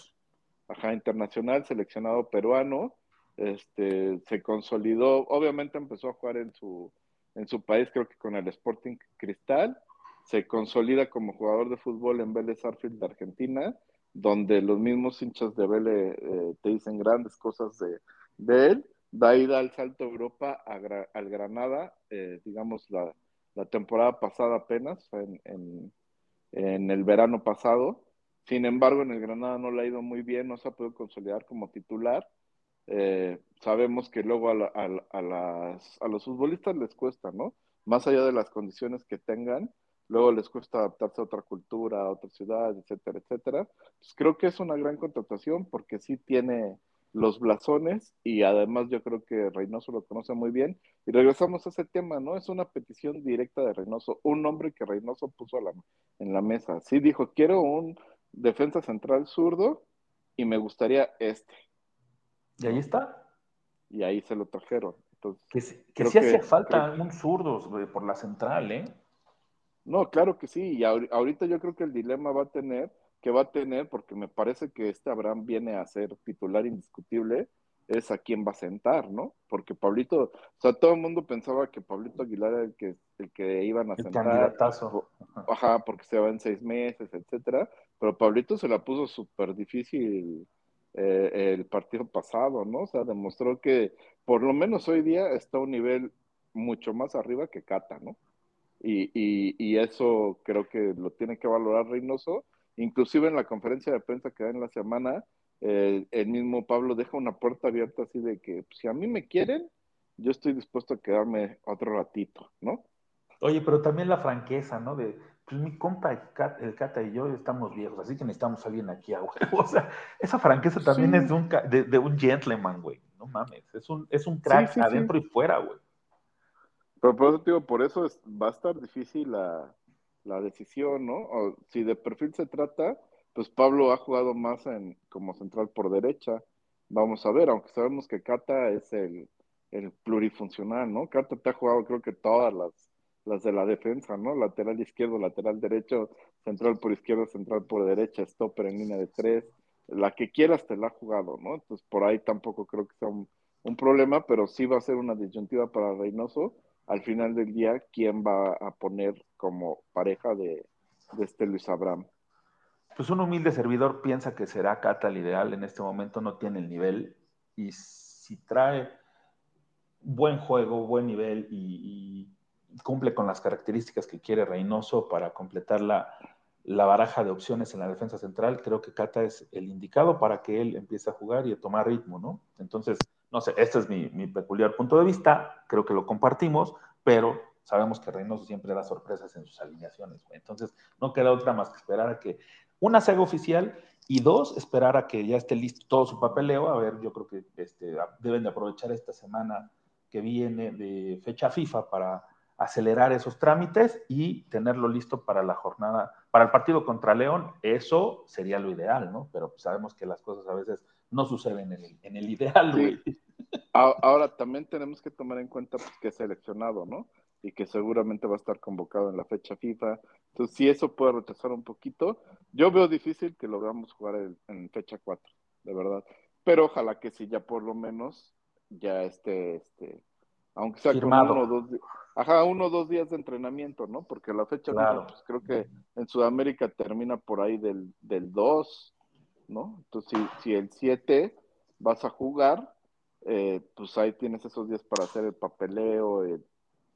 Speaker 2: ajá, internacional, seleccionado peruano, este, se consolidó, obviamente empezó a jugar en su, en su país, creo que con el Sporting Cristal, se consolida como jugador de fútbol en Vélez Arfield de Argentina, donde los mismos hinchas de Vélez eh, te dicen grandes cosas de, de él. Da ida al salto a Europa al Granada, eh, digamos la, temporada pasada apenas, en, en, el verano pasado. Sin embargo, en el Granada no le ha ido muy bien, no se ha podido consolidar como titular. Eh, sabemos que luego a, a, las, a los futbolistas les cuesta, ¿no? Más allá de las condiciones que tengan, luego les cuesta adaptarse a otra cultura, a otra ciudad, etcétera, etcétera. Pues creo que es una gran contratación porque sí tiene los blasones y además yo creo que Reynoso lo conoce muy bien. Y regresamos a ese tema, ¿no? Es una petición directa de Reynoso, un nombre que Reynoso puso en la mesa. Sí dijo, quiero un defensa central zurdo y me gustaría este.
Speaker 1: Y ahí está.
Speaker 2: Y ahí se lo trajeron. Entonces,
Speaker 1: que, que sí hacía falta un zurdo por la central, ¿eh?
Speaker 2: No, claro que sí. Y ahorita yo creo que el dilema va a tener, que va a tener, porque me parece que este Abraham viene a ser titular indiscutible, es a quién va a sentar, ¿no? Porque Pablito, o sea, todo el mundo pensaba que Pablito Aguilar era el que, el que iban a
Speaker 1: el
Speaker 2: sentar.
Speaker 1: Candidatazo.
Speaker 2: Ajá, porque se va en seis meses, etcétera. Pero Pablito se la puso súper difícil eh, el partido pasado, ¿no? O sea, demostró que por lo menos hoy día está a un nivel mucho más arriba que Cata, ¿no? Y, y, y, eso creo que lo tiene que valorar Reynoso. Inclusive en la conferencia de prensa que da en la semana, el mismo Pablo deja una puerta abierta así de que pues, si a mí me quieren, yo estoy dispuesto a quedarme otro ratito, ¿no?
Speaker 1: Oye, pero también la franqueza, ¿no? De, pues mi compa, el Cata, y yo estamos viejos, así que necesitamos a alguien aquí a O sea, esa franqueza también es de un, de, un gentleman, güey. No mames, es un, es un crack adentro y fuera, güey.
Speaker 2: Pero por eso, digo, por eso va a estar difícil la, la decisión, ¿no? O, si de perfil se trata, pues Pablo ha jugado más en como central por derecha. Vamos a ver, aunque sabemos que Cata es el, el plurifuncional, ¿no? Cata te ha jugado creo que todas las, las de la defensa, ¿no? Lateral izquierdo, lateral derecho, central por izquierda, central por derecha, stopper en línea de tres, la que quieras te la ha jugado, ¿no? Entonces por ahí tampoco creo que sea un, un problema, pero sí va a ser una disyuntiva para Reynoso al final del día quién va a poner como pareja de, este Luis Abraham.
Speaker 1: Pues un humilde servidor piensa que será Cata el ideal, en este momento no tiene el nivel y si trae buen juego, buen nivel y, cumple con las características que quiere Reynoso para completar la, la, baraja de opciones en la defensa central, creo que Cata es el indicado para que él empiece a jugar y a tomar ritmo, ¿no? Entonces, no sé, este es mi, peculiar punto de vista, creo que lo compartimos, pero sabemos que Reynoso siempre da sorpresas en sus alineaciones, Entonces, no queda otra más que esperar a que una se haga oficial y dos, esperar a que ya esté listo todo su papeleo. A ver, yo creo que este, deben de aprovechar esta semana que viene de fecha FIFA para acelerar esos trámites y tenerlo listo para la jornada, para el partido contra León. Eso sería lo ideal, ¿no? Pero sabemos que las cosas a veces no suceden en el, en el ideal, güey.
Speaker 2: Ahora también tenemos que tomar en cuenta pues, que es seleccionado, ¿no? Y que seguramente va a estar convocado en la fecha FIFA. Entonces, si eso puede retrasar un poquito, yo veo difícil que logramos jugar en, fecha 4, de verdad. Pero ojalá que sí, ya por lo menos, ya esté, este, aunque sea con uno o dos, ajá, uno o dos días de entrenamiento, ¿no? Porque la fecha pues creo que en Sudamérica termina por ahí del, del 2, ¿no? Entonces, si, si el 7 vas a jugar, eh, pues ahí tienes esos días para hacer el papeleo, eh,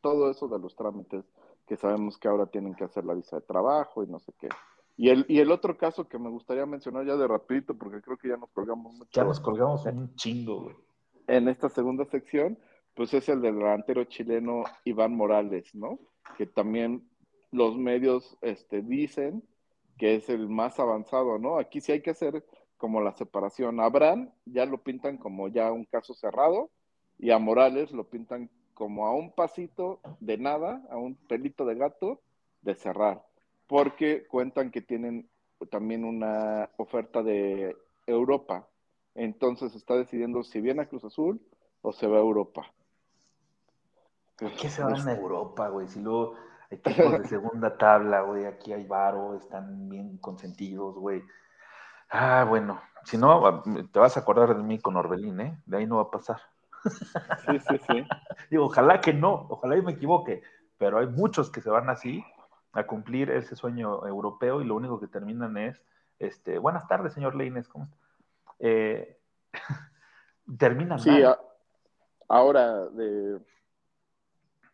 Speaker 2: todo eso de los trámites que sabemos que ahora tienen que hacer la visa de trabajo y no sé qué. Y el, y el otro caso que me gustaría mencionar ya de rapidito, porque creo que ya nos colgamos mucho.
Speaker 1: Ya nos colgamos un chingo, güey.
Speaker 2: En esta segunda sección, pues es el del delantero chileno Iván Morales, ¿no? Que también los medios este, dicen que es el más avanzado, ¿no? Aquí sí hay que hacer como la separación. A Abraham ya lo pintan como ya un caso cerrado y a Morales lo pintan como a un pasito de nada, a un pelito de gato de cerrar, porque cuentan que tienen también una oferta de Europa. Entonces está decidiendo si viene a Cruz Azul o se va a Europa.
Speaker 1: ¿Qué se van a Europa, güey? Si luego equipos de segunda tabla, güey, aquí hay varo, están bien consentidos, güey. Ah, bueno, si no, te vas a acordar de mí con Orbelín, ¿eh? De ahí no va a pasar.
Speaker 2: Sí, sí, sí.
Speaker 1: Digo, ojalá que no, ojalá y me equivoque, pero hay muchos que se van así a cumplir ese sueño europeo y lo único que terminan es, este, buenas tardes, señor Leines, ¿cómo está? Eh, terminan
Speaker 2: sí, ahora, de,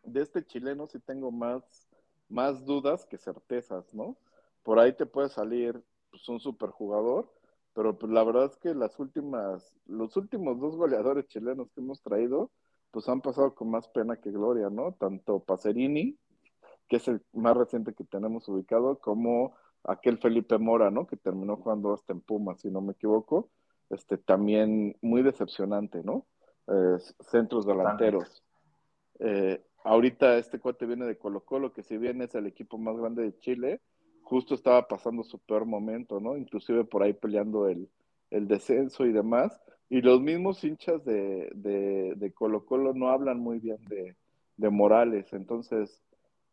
Speaker 2: de este chileno sí tengo más, más dudas que certezas, ¿no? Por ahí te puede salir pues, un superjugador, pero pues la verdad es que las últimas, los últimos dos goleadores chilenos que hemos traído, pues han pasado con más pena que gloria, ¿no? Tanto Pacerini, que es el más reciente que tenemos ubicado, como aquel Felipe Mora, ¿no? Que terminó jugando hasta en Puma, si no me equivoco. este, también muy decepcionante, ¿no? Eh, centros delanteros. Eh, ahorita este cuate viene de Colo Colo, que si bien es el equipo más grande de Chile, justo estaba pasando su peor momento, ¿no? Inclusive por ahí peleando el, el descenso y demás. Y los mismos hinchas de, de, Colo Colo no hablan muy bien de, de Morales. Entonces,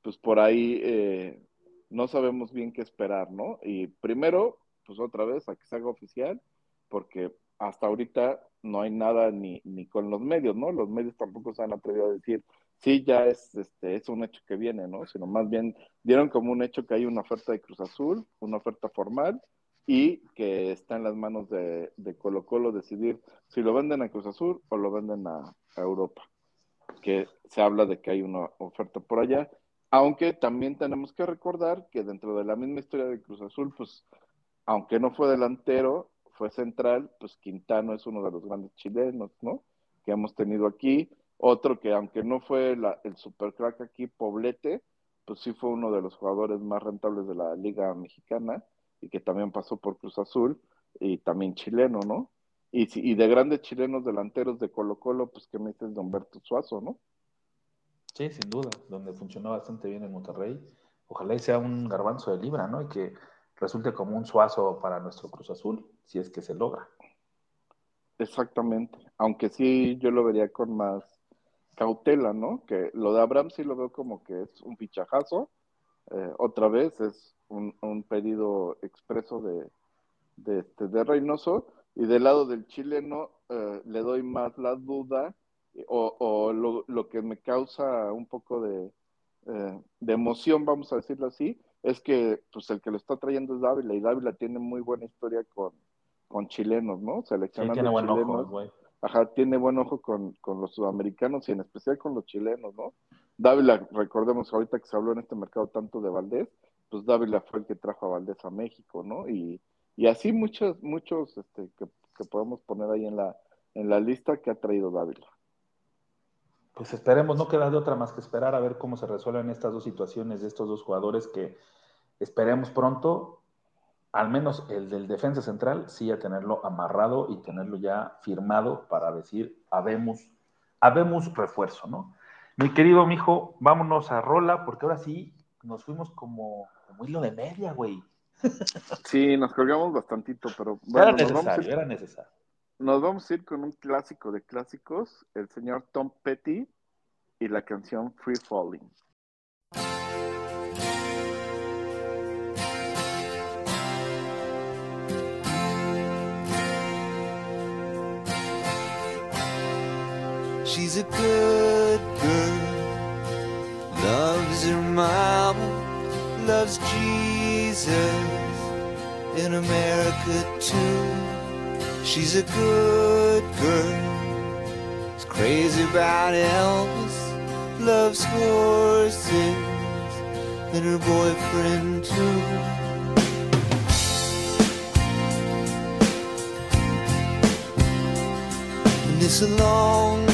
Speaker 2: pues por ahí eh, no sabemos bien qué esperar, ¿no? Y primero, pues otra vez, a que se haga oficial, porque hasta ahorita no hay nada ni, ni con los medios, ¿no? Los medios tampoco se han atrevido a decir, sí, ya es, este, es un hecho que viene, ¿no? Sino más bien dieron como un hecho que hay una oferta de Cruz Azul, una oferta formal, y que está en las manos de, Colo Colo decidir si lo venden a Cruz Azul o lo venden a, Europa. Que se habla de que hay una oferta por allá, aunque también tenemos que recordar que dentro de la misma historia de Cruz Azul, pues, aunque no fue delantero, fue central, pues Quintano es uno de los grandes chilenos, ¿no? Que hemos tenido aquí. Otro que aunque no fue la, el supercrack aquí, Poblete, pues sí fue uno de los jugadores más rentables de la Liga Mexicana y que también pasó por Cruz Azul y también chileno, ¿no? Y, y de grandes chilenos delanteros de Colo Colo, pues que me dices de Humberto Suazo, ¿no?
Speaker 1: Sí, sin duda, donde funcionó bastante bien en Monterrey. Ojalá y sea un garbanzo de libra, ¿no? Y que resulte como un suazo para nuestro Cruz Azul, si es que se logra.
Speaker 2: Exactamente, aunque sí yo lo vería con más cautela, ¿no? Que lo de Abraham sí lo veo como que es un fichajazo, eh, otra vez es un, pedido expreso de, de, este, de Reynoso, y del lado del chileno eh, le doy más la duda o, o lo, lo, que me causa un poco de, eh, de emoción, vamos a decirlo así, es que pues el que lo está trayendo es Dávila y Dávila tiene muy buena historia con, con chilenos, ¿no? Seleccionando
Speaker 1: tiene buen
Speaker 2: chilenos.
Speaker 1: Ojo,
Speaker 2: Ajá, tiene buen ojo con, con, los sudamericanos y en especial con los chilenos, ¿no? Dávila, recordemos ahorita que se habló en este mercado tanto de Valdés, pues Dávila fue el que trajo a Valdés a México, ¿no? Y, y así muchos, muchos este, que, que podemos poner ahí en la, en la lista que ha traído Dávila.
Speaker 1: Pues esperemos, no queda de otra más que esperar a ver cómo se resuelven estas dos situaciones de estos dos jugadores que esperemos pronto, al menos el del defensa central, sí a tenerlo amarrado y tenerlo ya firmado para decir, habemos, habemos refuerzo, ¿no? Mi querido mijo, vámonos a Rola, porque ahora sí nos fuimos como, como hilo de media, güey.
Speaker 2: Sí, nos colgamos bastantito, pero
Speaker 1: bueno, era necesario, era necesario.
Speaker 2: Nos vamos a ir con un clásico de clásicos, el señor Tom Petty y la canción Free Falling. She's a good girl, loves her mama, loves Jesus in America too. She's a good girl. She's crazy about Elvis. Loves horses and her boyfriend too. It's a long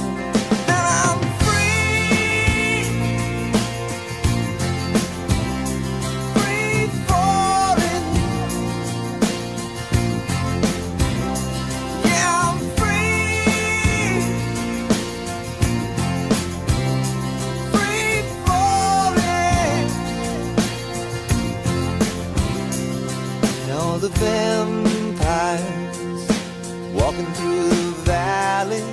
Speaker 2: Vampires walking through the valley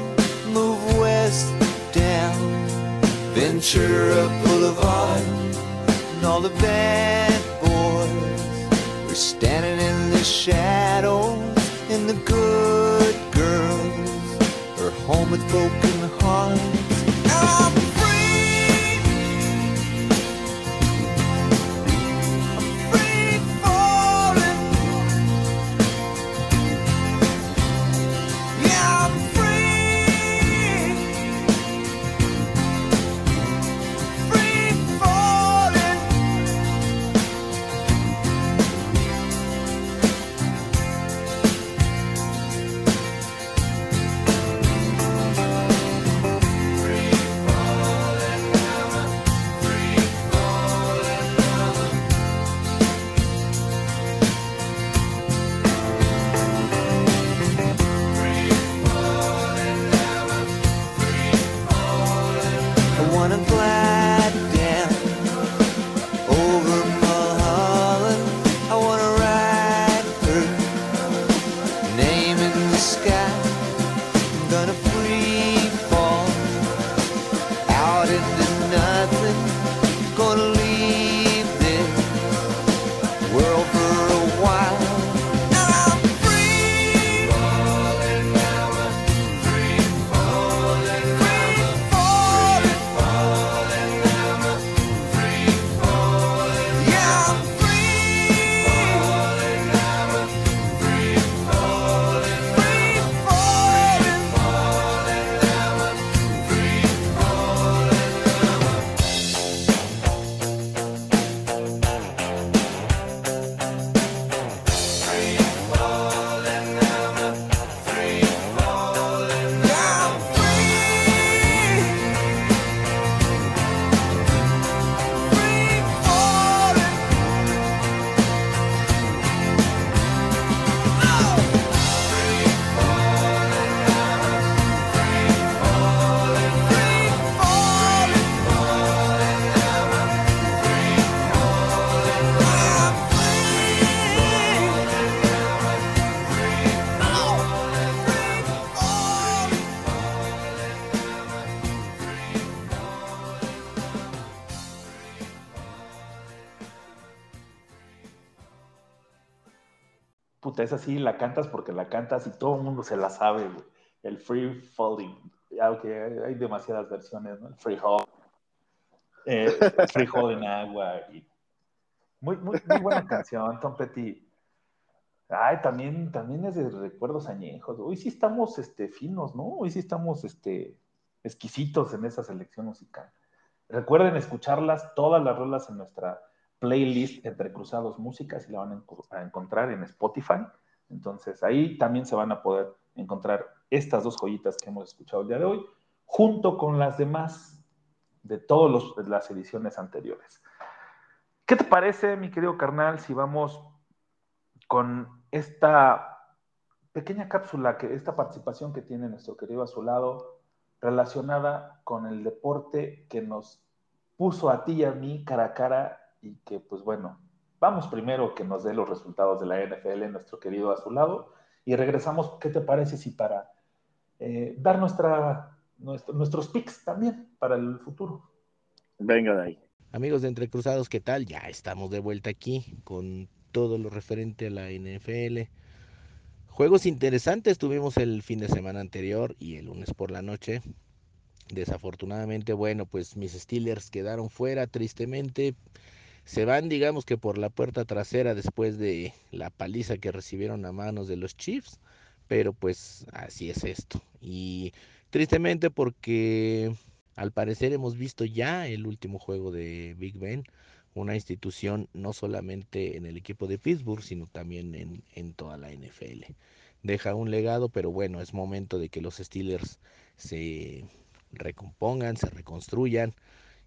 Speaker 2: move west down Ventura Boulevard and all the bad boys are standing in the shadows and the good girls are home with broken
Speaker 1: Puta, esa sí la cantas porque la cantas y todo el mundo se la sabe, güey. El Free Falling. Aunque hay hay demasiadas versiones, ¿no? El Free Fall. Eh, free Fall en agua. Muy, muy, muy buena canción, Tom Petty. Ay, también, también es de recuerdos añejos. Hoy sí estamos este, finos, ¿no? Hoy sí estamos este, exquisitos en esa selección musical. Recuerden escucharlas, todas las rolas en nuestra playlist Entre Cruzados Músicas y la van a, enco- a encontrar en Spotify. Entonces ahí también se van a poder encontrar estas dos joyitas que hemos escuchado el día de hoy, junto con las demás de todas las ediciones anteriores. ¿Qué te parece, mi querido carnal, si vamos con esta pequeña cápsula, que esta participación que tiene nuestro querido Azulado, relacionada con el deporte que nos puso a ti y a mí cara a cara y que, pues bueno, vamos primero que nos dé los resultados de la NFL, nuestro querido Azulado, y regresamos, ¿qué te parece si para eh, dar nuestra, nuestro- nuestros picks también para el futuro?
Speaker 2: Venga de ahí.
Speaker 4: Amigos de Entre Cruzados, ¿qué tal? Ya estamos de vuelta aquí con todo lo referente a la NFL. Juegos interesantes tuvimos el fin de semana anterior y el lunes por la noche. Desafortunadamente, bueno, pues mis Steelers quedaron fuera tristemente. Se van, digamos que por la puerta trasera después de la paliza que recibieron a manos de los Chiefs. Pero pues así es esto. Y tristemente porque al parecer hemos visto ya el último juego de Big Ben, una institución no solamente en el equipo de Pittsburgh, sino también en, en toda la NFL. Deja un legado, pero bueno, es momento de que los Steelers se recompongan, se reconstruyan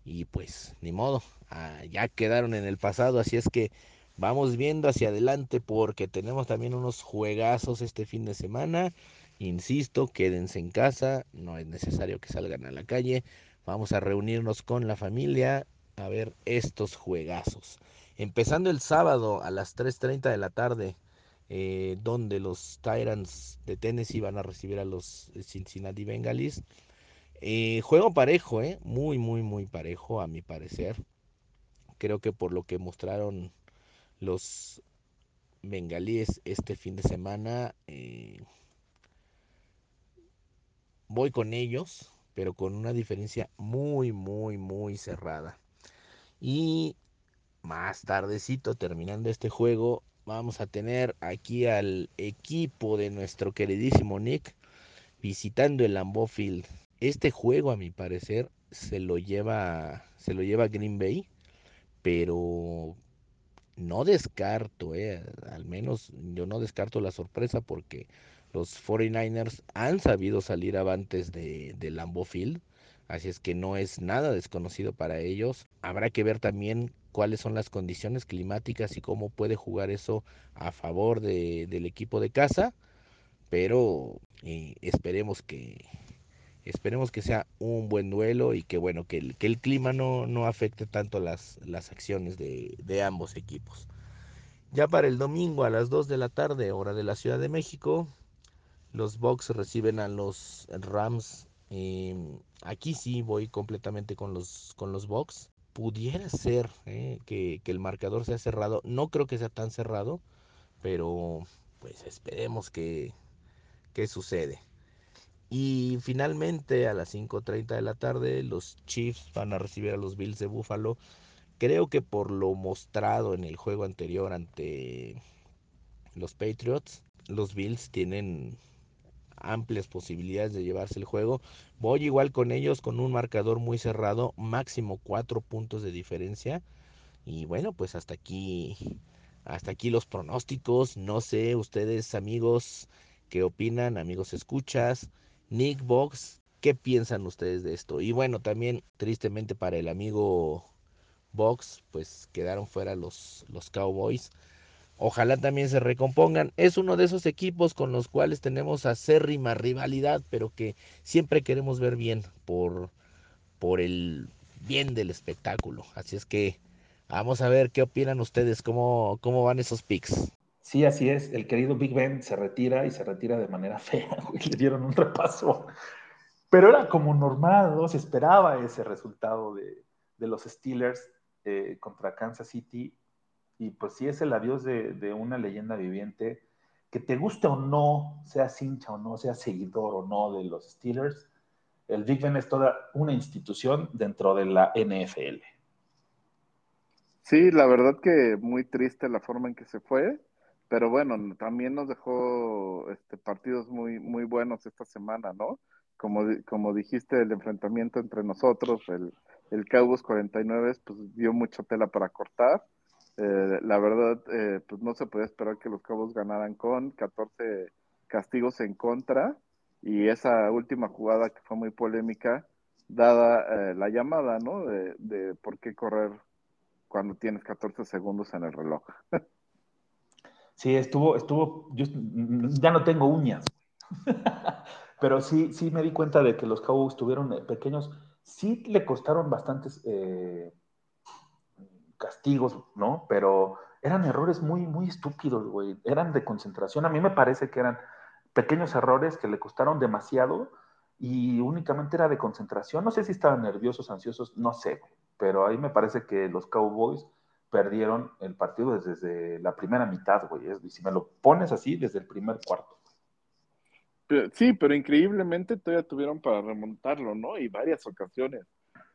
Speaker 4: y pues ni modo, ah, ya quedaron en el pasado, así es que vamos viendo hacia adelante porque tenemos también unos juegazos este fin de semana. Insisto, quédense en casa, no es necesario que salgan a la calle. Vamos a reunirnos con la familia a ver estos juegazos. Empezando el sábado a las 3.30 de la tarde, eh, donde los Tyrants de Tennessee van a recibir a los Cincinnati Bengalis. Eh, juego parejo, eh, muy, muy, muy parejo a mi parecer. Creo que por lo que mostraron los bengalíes este fin de semana, eh, voy con ellos, pero con una diferencia muy, muy, muy cerrada. Y más tardecito, terminando este juego, vamos a tener aquí al equipo de nuestro queridísimo Nick visitando el Lambeau Field. Este juego, a mi parecer, se lo lleva, se lo lleva Green Bay, pero no descarto, eh, al menos yo no descarto la sorpresa porque los 49ers han sabido salir avantes de, de Lambeau Field, así es que no es nada desconocido para ellos. Habrá que ver también cuáles son las condiciones climáticas y cómo puede jugar eso a favor de, del equipo de casa, pero eh, esperemos que esperemos que sea un buen duelo y que bueno que el, que el clima no, no afecte tanto las, las acciones de, de ambos equipos. Ya para el domingo a las 2 de la tarde, hora de la Ciudad de México, los Bucks reciben a los Rams Eh, aquí sí voy completamente con los, con los Bucks. Pudiera ser eh, que, que el marcador sea cerrado. No creo que sea tan cerrado, pero pues esperemos que, que sucede. Y finalmente a las 5.30 de la tarde los Chiefs van a recibir a los Bills de Buffalo. Creo que por lo mostrado en el juego anterior ante los Patriots, los Bills tienen amplias posibilidades de llevarse el juego. Voy igual con ellos con un marcador muy cerrado, máximo cuatro puntos de diferencia. Y bueno, pues hasta aquí, hasta aquí los pronósticos. No sé, ustedes amigos, qué opinan, amigos escuchas. Nick Box, ¿qué piensan ustedes de esto? Y bueno, también tristemente para el amigo Box, pues quedaron fuera los, los Cowboys. Ojalá también se recompongan. Es uno de esos equipos con los cuales tenemos acérrima rivalidad, pero que siempre queremos ver bien por, por el bien del espectáculo. Así es que vamos a ver qué opinan ustedes, cómo, cómo van esos picks.
Speaker 1: Sí, así es. El querido Big Ben se retira y se retira de manera fea, güey. Le dieron un repaso. Pero era como normal, ¿no? Se esperaba ese resultado de, de los Steelers eh, contra Kansas City. Y pues sí es el adiós de, de, una leyenda viviente. Que te guste o no, seas hincha o no, seas seguidor o no de los Steelers, el Big Ben es toda una institución dentro de la NFL.
Speaker 2: Sí, la verdad que muy triste la forma en que se fue. Pero bueno, también nos dejó este, partidos muy, muy buenos esta semana, ¿no? Como, como dijiste, el enfrentamiento entre nosotros, el, el Cowboys 49, pues dio mucha tela para cortar. Eh, la verdad, eh, pues no se podía esperar que los Cowboys ganaran con 14 castigos en contra. Y esa última jugada que fue muy polémica, dada eh, la llamada, ¿no? De, de por qué correr cuando tienes 14 segundos en el reloj.
Speaker 1: Sí, estuvo, estuvo, yo ya no tengo uñas, pero sí, sí me di cuenta de que los Cowboys tuvieron pequeños, sí le costaron bastantes eh, castigos, ¿no? Pero eran errores muy, muy estúpidos, güey, eran de concentración, a mí me parece que eran pequeños errores que le costaron demasiado y únicamente era de concentración, no sé si estaban nerviosos, ansiosos, no sé, pero ahí me parece que los Cowboys perdieron el partido desde, la primera mitad, güey. Y si me lo pones así, desde el primer cuarto.
Speaker 2: Sí, pero increíblemente todavía tuvieron para remontarlo, ¿no? Y varias ocasiones.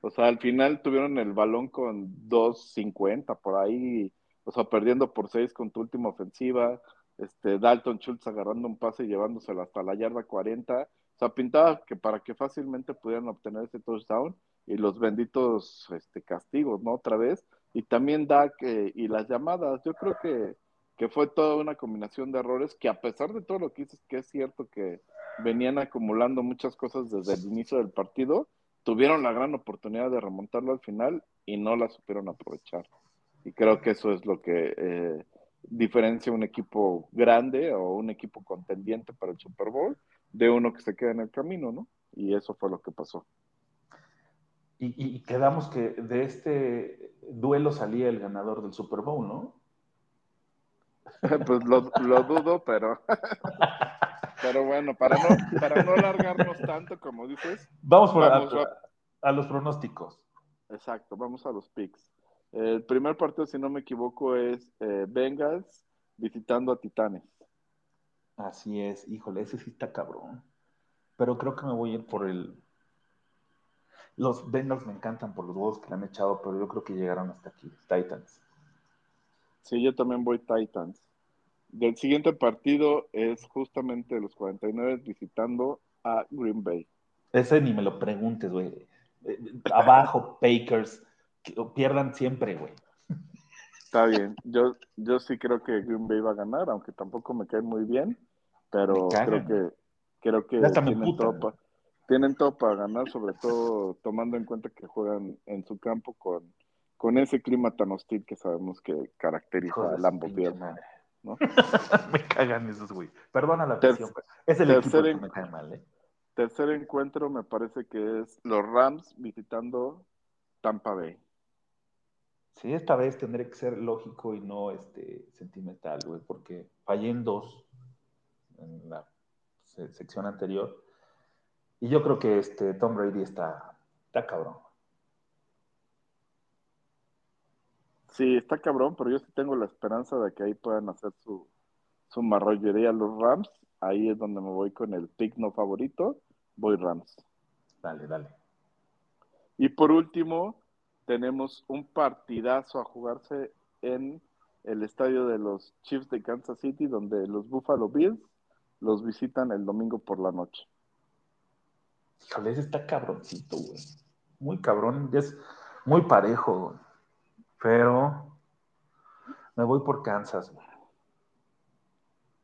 Speaker 2: O sea, al final tuvieron el balón con 2.50 por ahí, o sea, perdiendo por 6 con tu última ofensiva. Este, Dalton Schultz agarrando un pase y llevándoselo hasta la yarda 40. O sea, pintaba que para que fácilmente pudieran obtener ese touchdown y los benditos este, castigos, ¿no? Otra vez y también Dak eh, y las llamadas. Yo creo que, que, fue toda una combinación de errores que a pesar de todo lo que dices, que es cierto que venían acumulando muchas cosas desde el inicio del partido, tuvieron la gran oportunidad de remontarlo al final y no la supieron aprovechar. Y creo que eso es lo que eh, diferencia un equipo grande o un equipo contendiente para el Super Bowl de uno que se queda en el camino, ¿no? Y eso fue lo que pasó.
Speaker 1: Y, y, quedamos que de este duelo salía el ganador del Super Bowl, ¿no?
Speaker 2: pues lo, lo, dudo, pero. pero bueno, para no, para no alargarnos tanto, como dices.
Speaker 1: Vamos, por vamos a, a, a, los pronósticos.
Speaker 2: Exacto, vamos a los picks. El primer partido, si no me equivoco, es eh, Bengals visitando a Titanes.
Speaker 1: Así es, híjole, ese sí está cabrón. Pero creo que me voy a ir por el, los Bengals me encantan por los huevos que le han echado, pero yo creo que llegaron hasta aquí. Titans.
Speaker 2: Sí, yo también voy Titans. Del siguiente partido es justamente los 49 visitando a Green Bay.
Speaker 1: Ese ni me lo preguntes, güey. Abajo, Pakers. Pierdan siempre, güey.
Speaker 2: Está bien. Yo, yo sí creo que Green Bay va a ganar, aunque tampoco me cae muy bien, pero creo que creo que tienen todo, tienen todo para ganar, sobre todo tomando en cuenta que juegan en su campo con, con ese clima tan hostil que sabemos que caracteriza a Lambo Field. ¿no?
Speaker 1: me cagan esos, güey. Perdona la presión. Es el equipo que me cae mal, ¿eh?
Speaker 2: Tercer encuentro me parece que es los Rams visitando Tampa Bay.
Speaker 1: Sí, esta vez tendré que ser lógico y no este sentimental, güey, porque fallé en dos en la sección anterior Y yo creo que este Tom Brady está, está cabrón.
Speaker 2: Sí, está cabrón, pero yo sí tengo la esperanza de que ahí puedan hacer su, su marrollería los Rams. Ahí es donde me voy con el pick no favorito. Voy Rams.
Speaker 1: Dale, dale.
Speaker 2: Y por último, tenemos un partidazo a jugarse en el estadio de los Chiefs de Kansas City, donde los Buffalo Bills los visitan el domingo por la noche.
Speaker 1: Híjole, ese está cabroncito, güey. Muy cabrón, es muy parejo, güey. Pero me voy por Kansas, güey.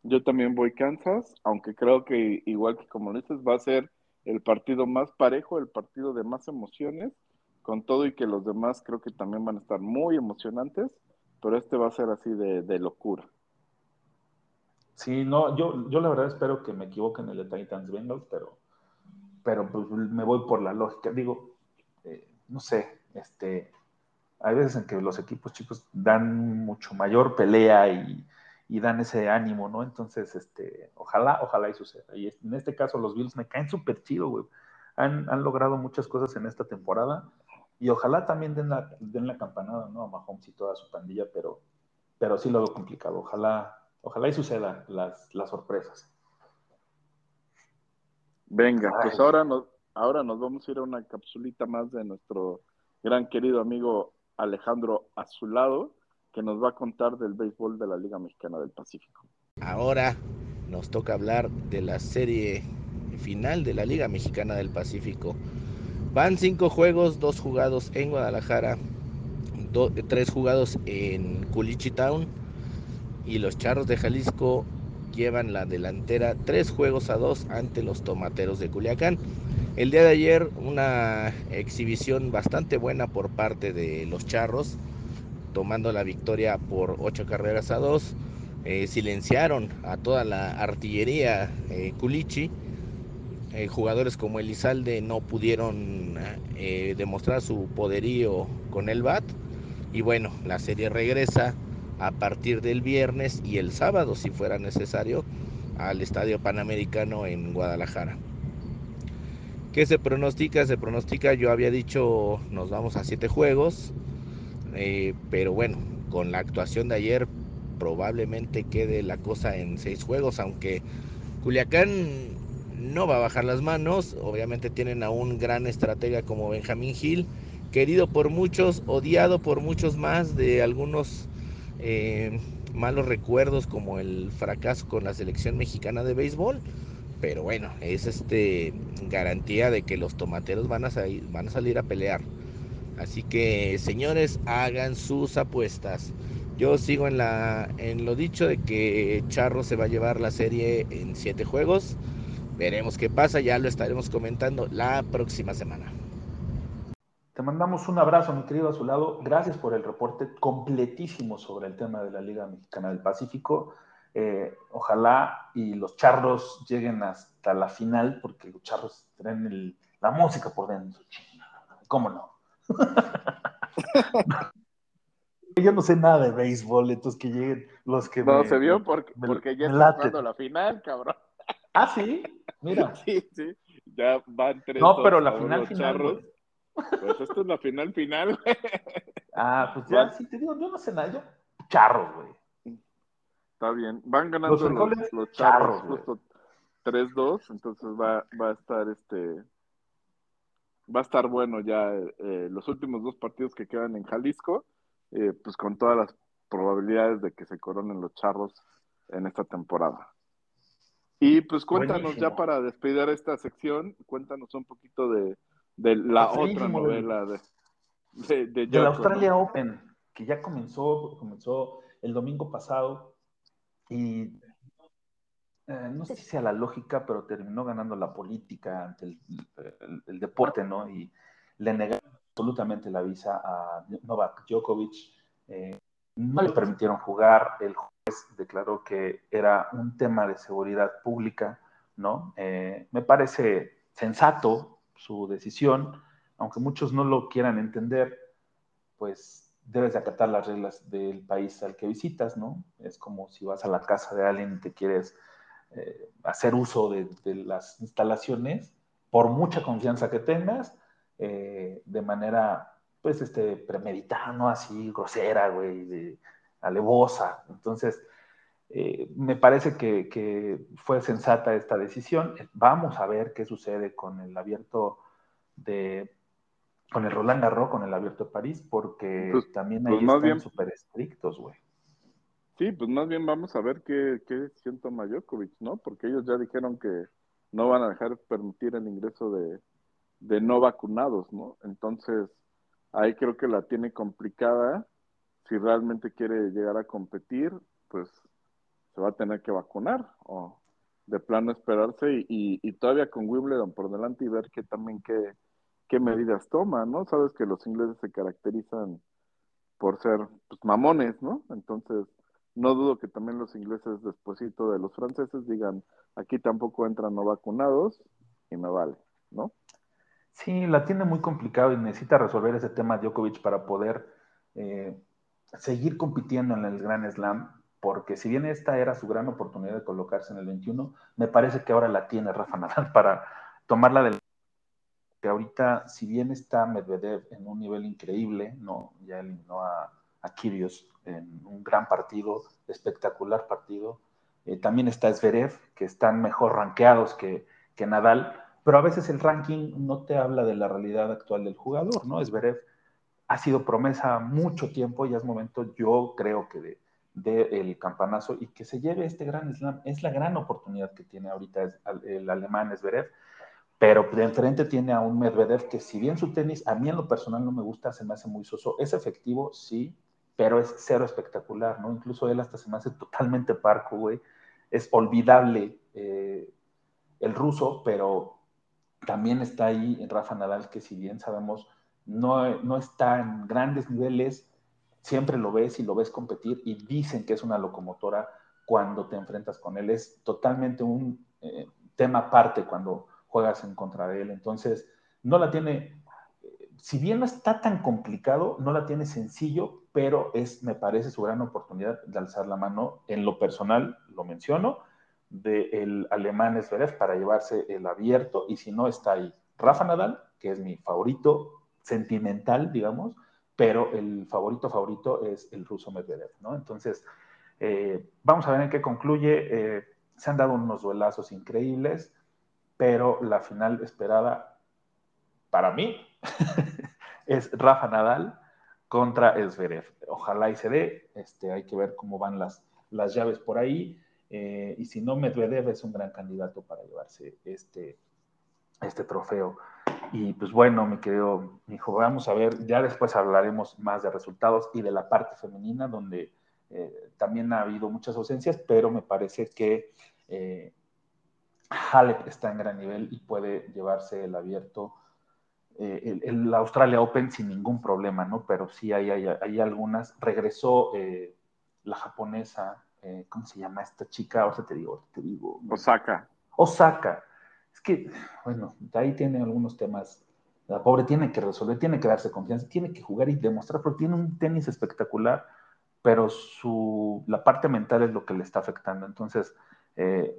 Speaker 2: Yo también voy Kansas, aunque creo que igual que como dices, va a ser el partido más parejo, el partido de más emociones, con todo y que los demás creo que también van a estar muy emocionantes, pero este va a ser así de, de locura.
Speaker 1: Sí, no, yo, yo la verdad espero que me equivoque en el de Titans Bengals, pero, pero pues me voy por la lógica. Digo, eh, no sé, este, hay veces en que los equipos chicos dan mucho mayor pelea y, dan ese ánimo, ¿no? Entonces, este, ojalá, ojalá y suceda. Y en este caso los Bills me caen súper chido, güey. Han, han logrado muchas cosas en esta temporada y ojalá también den la, den la campanada, ¿no? A Mahomes y toda su pandilla, pero, pero sí lo veo complicado. Ojalá, ojalá y suceda las, las sorpresas.
Speaker 2: Venga, pues ahora nos, ahora nos vamos a ir a una capsulita más de nuestro gran querido amigo Alejandro Azulado, que nos va a contar del béisbol de la Liga Mexicana del Pacífico.
Speaker 4: Ahora nos toca hablar de la serie final de la Liga Mexicana del Pacífico. Van cinco juegos, dos jugados en Guadalajara, do- tres jugados en Culichi Town y los Charros de Jalisco llevan la delantera tres juegos a dos ante los Tomateros de Culiacán. El día de ayer una exhibición bastante buena por parte de los Charros, tomando la victoria por ocho carreras a dos. Eh, silenciaron a toda la artillería eh, Culichi. Eh, jugadores como Elizalde no pudieron eh, demostrar su poderío con el BAT. Y bueno, la serie regresa a partir del viernes y el sábado, si fuera necesario, al Estadio Panamericano en Guadalajara. ¿Qué se pronostica? Se pronostica, yo había dicho, nos vamos a siete juegos, eh, pero bueno, con la actuación de ayer probablemente quede la cosa en seis juegos, aunque Culiacán no va a bajar las manos, obviamente tienen a un gran estratega como Benjamín Gil, querido por muchos, odiado por muchos más, de algunos eh, malos recuerdos como el fracaso con la selección mexicana de béisbol, pero bueno, es este garantía de que los tomateros van a, salir, van a salir a pelear. Así que, señores, hagan sus apuestas. Yo sigo en, la, en lo dicho de que Charro se va a llevar la serie en siete juegos. Veremos qué pasa, ya lo estaremos comentando la próxima semana.
Speaker 1: Te mandamos un abrazo, mi querido Azulado. Gracias por el reporte completísimo sobre el tema de la Liga Mexicana del Pacífico. Eh, ojalá y los charros lleguen hasta la final, porque los charros traen el- la música por dentro. ¿Cómo no? Yo no sé nada de béisbol, entonces que lleguen los que
Speaker 2: No
Speaker 1: me-
Speaker 2: se vio porque,
Speaker 1: me-
Speaker 2: porque ya está jugando la final, cabrón.
Speaker 1: Ah, sí, mira.
Speaker 2: Sí, sí. Ya van tres.
Speaker 1: No, pero la final final,
Speaker 2: charros. Pues esta es la final final, güey.
Speaker 1: Ah, pues ya, sí te digo, yo no sé nada, yo charros, güey.
Speaker 2: Está bien. Van ganando
Speaker 1: Los
Speaker 2: los,
Speaker 1: frijoles
Speaker 2: los
Speaker 1: charros,
Speaker 2: charros justo 3-2, entonces va, va a estar este va a estar bueno ya eh, los últimos dos partidos que quedan en Jalisco, eh, pues con todas las probabilidades de que se coronen los charros en esta temporada. Y pues cuéntanos
Speaker 1: Buenísimo.
Speaker 2: ya para despedir esta sección, cuéntanos un poquito de, de la otra novela de, de, de
Speaker 1: de la Australia
Speaker 2: ¿no?
Speaker 1: Open, que ya comenzó, comenzó el domingo pasado y eh, no sé si sea la lógica, pero terminó ganando la política ante el, el- el deporte, ¿no? Y le negaron absolutamente la visa a Novak Djokovic. eh, no le permitieron jugar, el juez declaró que era un tema de seguridad pública, ¿no? Eh, me parece sensato su decisión, aunque muchos no lo quieran entender, pues debes de acatar las reglas del país al que visitas, ¿no? Es como si vas a la casa de alguien y te quieres eh, hacer uso de, las instalaciones, por mucha confianza que tengas, eh, de manera, pues, este, premeditada, no así, grosera, güey, de- alevosa. Entonces, eh, me parece que, que fue sensata esta decisión. Vamos a ver qué sucede con el abierto de, con el Roland Garros, con el abierto de París, porque
Speaker 2: Pues-
Speaker 1: también
Speaker 2: pues
Speaker 1: ahí
Speaker 2: más
Speaker 1: están súper estrictos, güey.
Speaker 2: Sí, pues más bien vamos a ver qué, qué decisión toma Djokovic, ¿no? Porque ellos ya dijeron que no van a dejar permitir el ingreso de, de no vacunados, ¿no? Entonces, ahí creo que la tiene complicada. Si realmente quiere llegar a competir, pues se va a tener que vacunar o de plano esperarse y, y, todavía con Wimbledon por delante y ver qué también qué, qué medidas toma, ¿no? Sabes que los ingleses se caracterizan por ser pues, mamones, ¿no? Entonces, no dudo que también los ingleses, despuesito de los franceses, digan, aquí tampoco entran no vacunados y me vale, ¿no?
Speaker 1: Sí, la tiene muy complicado y necesita resolver ese tema Djokovic para poder eh, seguir compitiendo en el Gran Slam, porque si bien esta era su gran oportunidad de colocarse en el 21, me parece que ahora la tiene Rafa Nadal para tomarla del que ahorita, si bien está Medvedev en un nivel increíble, no, ya eliminó a, a Kyrgios en un gran partido, espectacular partido. Eh, también está Zverev, que están mejor rankeados que, que Nadal, pero a veces el ranking no te habla de la realidad actual del jugador, ¿no? Zverev ha sido promesa mucho tiempo, ya es momento, yo creo que de, de el campanazo y que se lleve este gran slam. Es la gran oportunidad que tiene ahorita el alemán Zverev, pero de enfrente tiene a un Medvedev que si bien su tenis a mí en lo personal no me gusta, se me hace muy soso, es efectivo, sí, pero es cero espectacular, ¿no? Incluso él hasta se me hace totalmente parco, güey. Es olvidable eh, el ruso, pero también está ahí Rafa Nadal, que si bien sabemos, no, no está en grandes niveles, siempre lo ves y lo ves competir y dicen que es una locomotora cuando te enfrentas con él. Es totalmente un eh, tema aparte cuando juegas en contra de él. Entonces, no la tiene, eh, si bien no está tan complicado, no la tiene sencillo, pero es, me parece, su gran oportunidad de alzar la mano. En lo personal, lo menciono, del alemán Zverev para llevarse el abierto, y si no, está ahí Rafa Nadal, que es mi favorito sentimental, digamos, pero el favorito favorito es el ruso Medvedev, ¿no? Entonces, eh, vamos a ver en qué concluye. Eh, se han dado unos duelazos increíbles, pero la final esperada para mí es Rafa Nadal contra Zverev. Ojalá y se dé, este, hay que ver cómo van las, las llaves por ahí. Eh, y si no, Medvedev es un gran candidato para llevarse este, este trofeo. Y pues bueno, mi querido hijo, vamos a ver, ya después hablaremos más de resultados y de la parte femenina, donde eh, también ha habido muchas ausencias, pero me parece que eh, Halep está en gran nivel y puede llevarse el abierto, eh, el, el, Australia Open sin ningún problema, ¿no? Pero sí hay, hay, hay algunas. Regresó eh, la japonesa, ¿cómo se llama esta chica? Ahora te digo, te digo.
Speaker 2: Osaka.
Speaker 1: Osaka. Es que, bueno, ahí tiene algunos temas. La pobre tiene que resolver, tiene que darse confianza, tiene que jugar y demostrar, porque tiene un tenis espectacular, pero su, la parte mental es lo que le está afectando. Entonces, eh,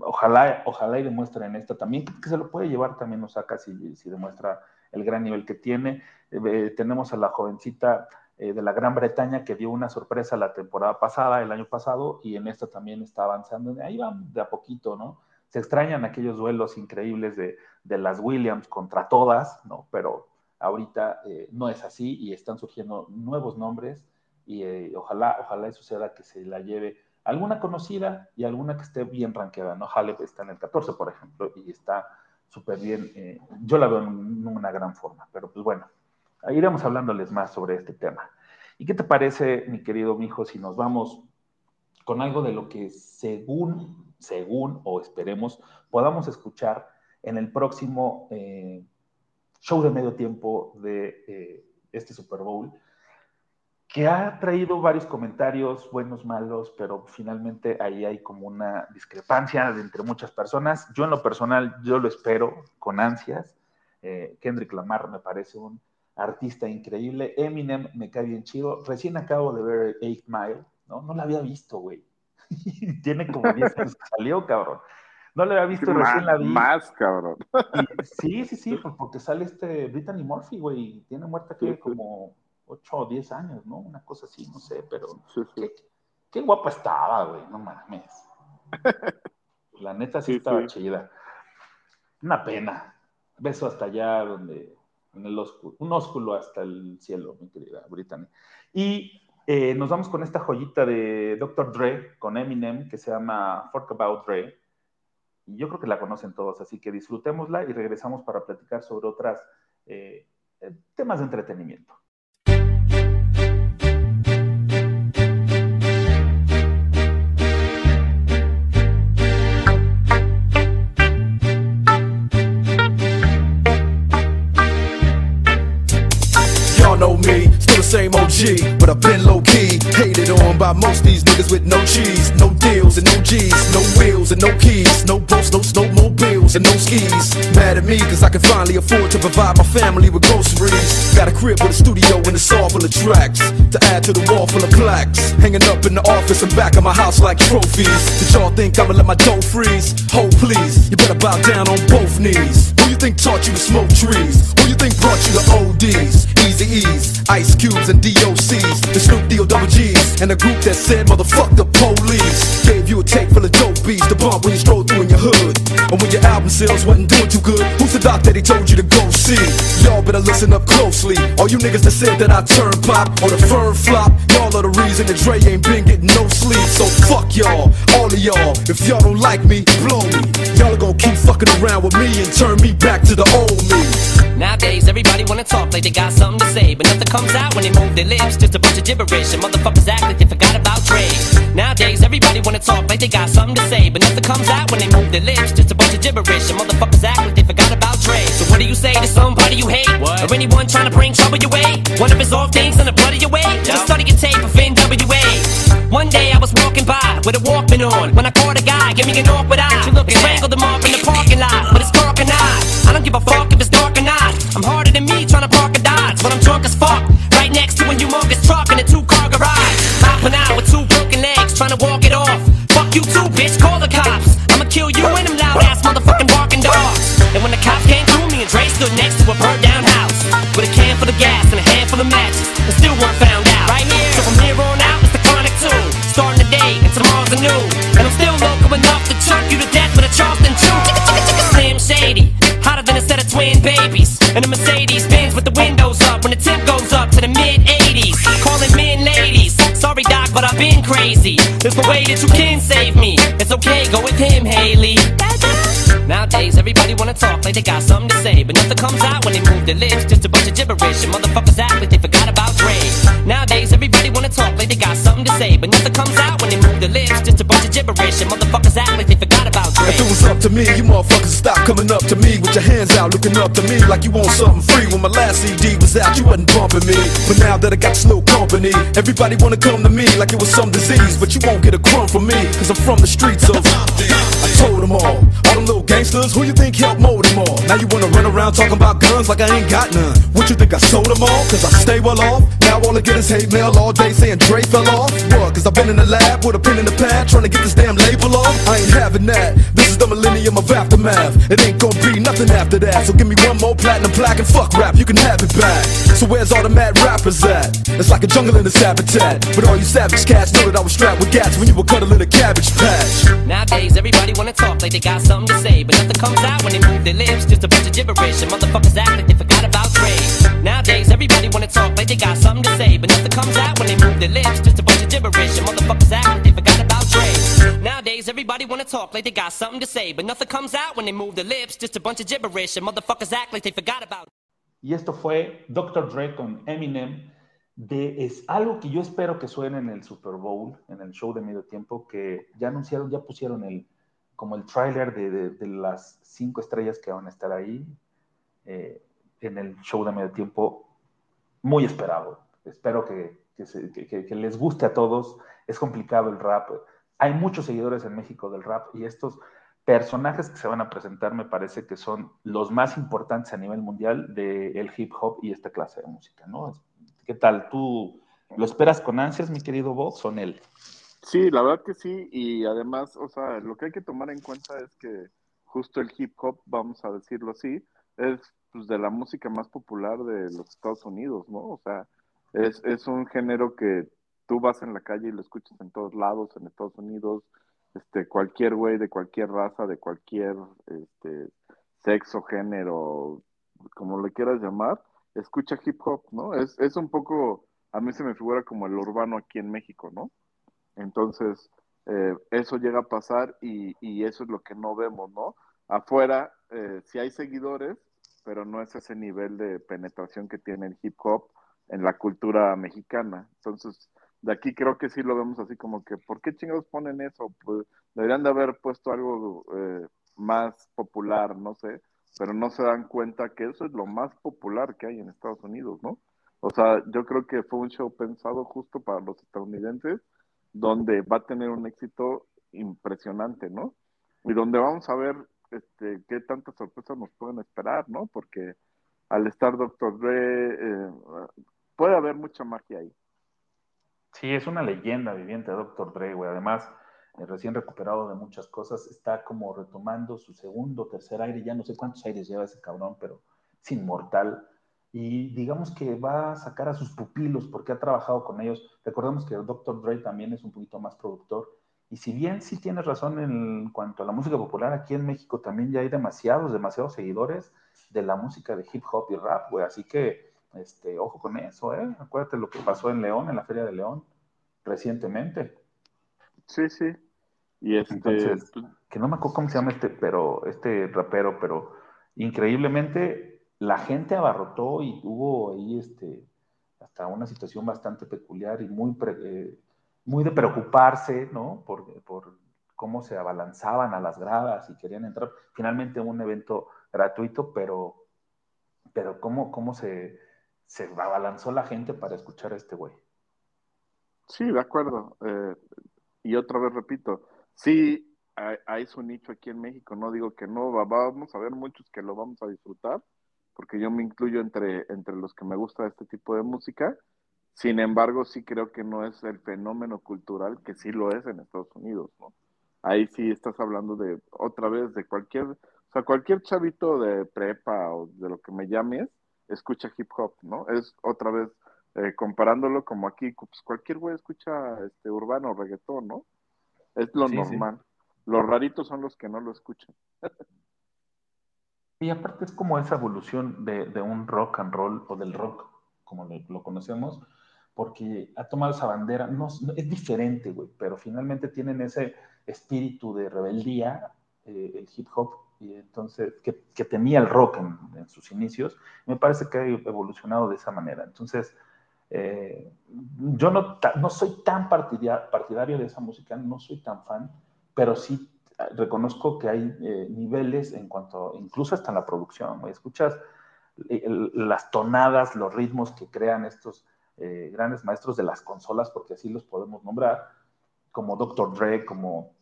Speaker 1: ojalá, ojalá y demuestre en esta también, que se lo puede llevar también Osaka si, si demuestra el gran nivel que tiene. Eh, tenemos a la jovencita eh, de la Gran Bretaña que dio una sorpresa la temporada pasada, el año pasado, y en esta también está avanzando. Ahí van de a poquito, ¿no? Se extrañan aquellos duelos increíbles de, de las Williams contra todas, ¿no? Pero ahorita eh, no es así y están surgiendo nuevos nombres y eh, ojalá, ojalá suceda que se la lleve alguna conocida y alguna que esté bien ranqueada, ¿no? Halep está en el 14, por ejemplo, y está súper bien. Eh, yo la veo en una gran forma, pero pues bueno, iremos hablándoles más sobre este tema. ¿Y qué te parece, mi querido mijo, si nos vamos con algo de lo que según, según o esperemos podamos escuchar en el próximo eh, show de medio tiempo de eh, este Super Bowl? que ha traído varios comentarios, buenos, malos, pero finalmente ahí hay como una discrepancia entre muchas personas. Yo en lo personal, yo lo espero con ansias. Eh, Kendrick Lamar me parece un artista increíble. Eminem me cae bien chido. Recién acabo de ver Eight Mile, ¿no? No la había visto, güey. Tiene como 10 años que salió, cabrón. No lo había visto recién la vi.
Speaker 2: más, cabrón.
Speaker 1: Y- sí, sí, sí, pues porque sale este Brittany Murphy, güey, y tiene muerta que
Speaker 2: sí.
Speaker 1: como 8 o 10 años, ¿no? Una cosa así, no sé, pero
Speaker 2: Sí, sí.
Speaker 1: qué, qué guapa estaba, güey, no mames. La neta sí, estaba chida. Una pena. Beso hasta allá donde, en el ósculo, un ósculo hasta el cielo, mi querida Brittany. Y eh, nos vamos con esta joyita de Dr. Dre, con Eminem, que se llama Fork About Dre. Y yo creo que la conocen todos, así que disfrutémosla y regresamos para platicar sobre otras eh, eh, temas de entretenimiento.
Speaker 5: Same OG, but I've been low key. Hated on by most these niggas with no cheese, no deals and no G's, no wheels and no keys, no boats, no snowmobiles and no skis. Mad at me cause I can finally afford to provide my family with groceries. Got a crib with a studio and it's all full of tracks to add to the wall full of plaques. Hanging up in the office and back of my house like trophies. Did y'all think I'ma let my dough freeze? Hold please, you better bow down on both knees. Who you think taught you to smoke trees? Who you think brought you to ODs? Easy E's, Ice And DOCs, the Snoop D O double G's, and a group that said motherfuck the police. Gave you a tape full of dope beats to bump when you stroll through in your hood. And when your album sales wasn't doing too good, who's the doc that he told you to go see? Y'all better listen up closely. All you niggas that said that I turn pop or the firm flop, y'all are the reason that Dre ain't been getting no sleep. So fuck y'all, all of y'all. If y'all don't like me, blow me. Y'all are gonna keep fucking around with me and turn me back to the old me.
Speaker 6: Nowadays, everybody wanna talk like they got something to say, but nothing comes out when they move their lips. Just a bunch of gibberish, and motherfuckers act like they forgot about Dre. Nowadays, everybody wanna talk like they got something to say, but nothing comes out when they move their lips. Just a bunch of gibberish, and motherfuckers act like they forgot about Dre. So what do you say to somebody you hate, or anyone trying to bring trouble your way? One of his off things in the blood of your way. Just study your tape of NWA. One day I was walking by with a Walkman on when I caught a guy, give me an awkward eye. Strangled him off in the humongous truck in a two-car garage. Hopping out with two broken legs, trying to walk it off. Fuck you too, bitch. Call the cops. I'ma kill you and them loud ass motherfucking barking dogs. And when the cops came through, me and Dre stood next to a burnt down house with a can full of gas and a handful of matches, and still weren't found out. Right here. So from here on out, it's the chronic two. Starting today and tomorrow's a new. And I'm still local enough to choke you to death with a Charleston chew. Slim Shady, hotter than a set of twin babies. And a Mercedes Benz with the windows up when the tip goes up to the mid 80s. Calling men ladies. Sorry, Doc, but I've been crazy. There's no way that you can save me. It's okay, go with him, Haley. Nowadays, everybody wanna talk like they got something to say, but nothing comes out when they move their lips. Just a bunch of gibberish, and motherfuckers act like they forgot about Dre. Nowadays, everybody wanna talk like they got something to say, but nothing comes out when they move their lips. Just a bunch gibberish, and motherfuckers act like they forgot about Dre.
Speaker 5: If it was up to me, you motherfuckers stop coming up to me with your hands out, looking up to me like you want something free. When my last CD was out, you wasn't bumping me. But now that I got slow company, everybody wanna come to me like it was some disease. But you won't get a crumb from me, cause I'm from the streets of. I told them all, all them little gangsters, who you think helped mold them all? Now you wanna run around talking about guns like I ain't got none. What you think I sold them all? Cause I stay well off. Now all I get is hate mail all day saying Dre fell off. What? Cause I've been in the lab with a pen in the pad trying to get this damn label off. I ain't having that. This is the millennium of aftermath. It ain't gonna be nothing after that. So give me one more platinum plaque and fuck rap, you can have it back. So where's all the mad rappers at? It's like a jungle in this habitat. But all you savage cats know that I was strapped with gats when you were cuddling a cabbage patch.
Speaker 6: Nowadays, everybody wanna talk like they got something to say, but nothing comes out when they move their lips. Just a bunch of gibberish, and motherfuckers act like they forgot about Dre. Nowadays, everybody wanna talk like they got something to say, but nothing comes out when they move their lips. Just a bunch of gibberish, and motherfuckers act like they forgot. Nowadays, everybody wanna talk like they got something to say, but nothing comes out when they move their lips. Just a bunch of gibberish, and motherfuckers act like they forgot about
Speaker 1: Y esto fue Dr. Dre con Eminem. De, es algo que yo espero que suene en el Super Bowl, en el show de medio tiempo, que ya anunciaron, ya pusieron el, como el tráiler de, de- de las cinco estrellas que van a estar ahí eh, en el show de medio tiempo. Muy esperado. Espero que, que se- que- que- que les guste a todos. Es complicado el rap. Hay muchos seguidores en México del rap y estos personajes que se van a presentar me parece que son los más importantes a nivel mundial del hip hop y esta clase de música, ¿no? ¿Qué tal? ¿Tú lo esperas con ansias, mi querido Bob? Son él.
Speaker 2: Sí, la verdad que sí, y además, o sea, lo que hay que tomar en cuenta es que justo el hip hop, vamos a decirlo así, es pues, de la música más popular de los Estados Unidos, ¿no? O sea, es, es un género que tú vas en la calle y lo escuchas en todos lados, en Estados Unidos, este, cualquier güey de cualquier raza, de cualquier este, sexo, género, como le quieras llamar, escucha hip hop, ¿no? Es, es un poco, a mí se me figura como el urbano aquí en México, ¿no? Entonces, eh, eso llega a pasar y, y eso es lo que no vemos, ¿no? Afuera, eh, sí hay seguidores, pero no es ese nivel de penetración que tiene el hip hop en la cultura mexicana. Entonces, de aquí creo que sí lo vemos así como que, ¿por qué chingados ponen eso? Pues deberían de haber puesto algo eh, más popular, no sé, pero no se dan cuenta que eso es lo más popular que hay en Estados Unidos, ¿no? O sea, yo creo que fue un show pensado justo para los estadounidenses, donde va a tener un éxito impresionante, ¿no? Y donde vamos a ver este, qué tantas sorpresas nos pueden esperar, ¿no? Porque al estar Dr. Dre, eh, puede haber mucha magia ahí.
Speaker 1: Sí, es una leyenda viviente Dr. Dre, güey. Además, eh, recién recuperado de muchas cosas, está como retomando su segundo, tercer aire, ya no sé cuántos aires lleva ese cabrón, pero es inmortal. Y digamos que va a sacar a sus pupilos porque ha trabajado con ellos. Recordemos que el Dr. Dre también es un poquito más productor. Y si bien sí tienes razón en cuanto a la música popular, aquí en México también ya hay demasiados, demasiados seguidores de la música de hip hop y rap, güey. Así que, este, ojo con eso, ¿eh? Acuérdate lo que pasó en León, en la Feria de León, recientemente.
Speaker 2: Sí, sí. Y este,
Speaker 1: Entonces,
Speaker 2: pues,
Speaker 1: que no me acuerdo cómo se llama este, pero, este rapero, pero increíblemente la gente abarrotó y hubo ahí este, hasta una situación bastante peculiar y muy, pre- eh, muy de preocuparse, ¿no? Por, por cómo se abalanzaban a las gradas y querían entrar. Finalmente un evento gratuito, pero, pero cómo, cómo se, se abalanzó la gente para escuchar a este güey.
Speaker 2: sí, de acuerdo. Eh, y otra vez repito, sí hay, su nicho aquí en México, no digo que no, va- vamos a ver muchos que lo vamos a disfrutar, porque yo me incluyo entre, entre los que me gusta este tipo de música. Sin embargo, sí creo que no es el fenómeno cultural que sí lo es en Estados Unidos, ¿no? Ahí sí estás hablando de otra vez de cualquier, o sea, cualquier chavito de prepa o de lo que me llames, escucha hip hop, ¿no? Es otra vez eh, comparándolo como aquí, pues cualquier güey escucha este urbano, reggaetón, ¿no? Es lo
Speaker 1: Sí, sí.
Speaker 2: normal. Los raritos son los que no lo escuchan.
Speaker 1: Y aparte es como esa evolución de, de un rock and roll o del rock, como lo, lo conocemos, porque ha tomado esa bandera, no, no- es diferente, güey, pero finalmente tienen ese espíritu de rebeldía, eh, el hip hop, y entonces, que, que tenía el rock en, en sus inicios, me parece que ha evolucionado de esa manera. Entonces, eh, yo no, no soy tan partidia- partidario de esa música, no soy tan fan, pero sí reconozco que hay eh, niveles en cuanto, incluso hasta en la producción, escuchas el- las tonadas, los ritmos que crean estos eh, grandes maestros de las consolas, porque así los podemos nombrar, como Dr. Dre, como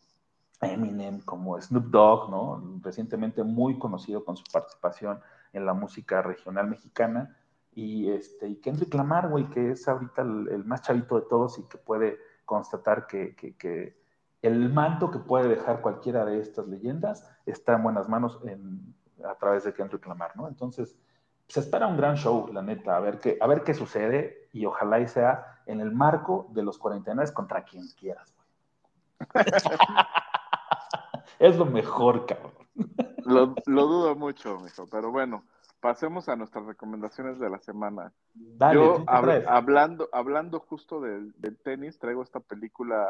Speaker 1: Eminem, como Snoop Dogg, ¿no? Recientemente muy conocido con su participación en la música regional mexicana. Y, este, y Kendrick Lamar, güey, que es ahorita el, más chavito de todos y que puede constatar que, que, que el manto que puede dejar cualquiera de estas leyendas está en buenas manos a través de Kendrick Lamar, ¿no? Entonces, se espera un gran show, la neta, a ver qué, a ver qué sucede y ojalá y sea en el marco de los 49 contra quien quieras, güey. es lo mejor, cabrón.
Speaker 2: Lo, lo dudo mucho, mijo, pero bueno, pasemos a nuestras recomendaciones de la semana.
Speaker 1: Dale,
Speaker 2: Yo, hablando, hablando justo del, del tenis, traigo esta película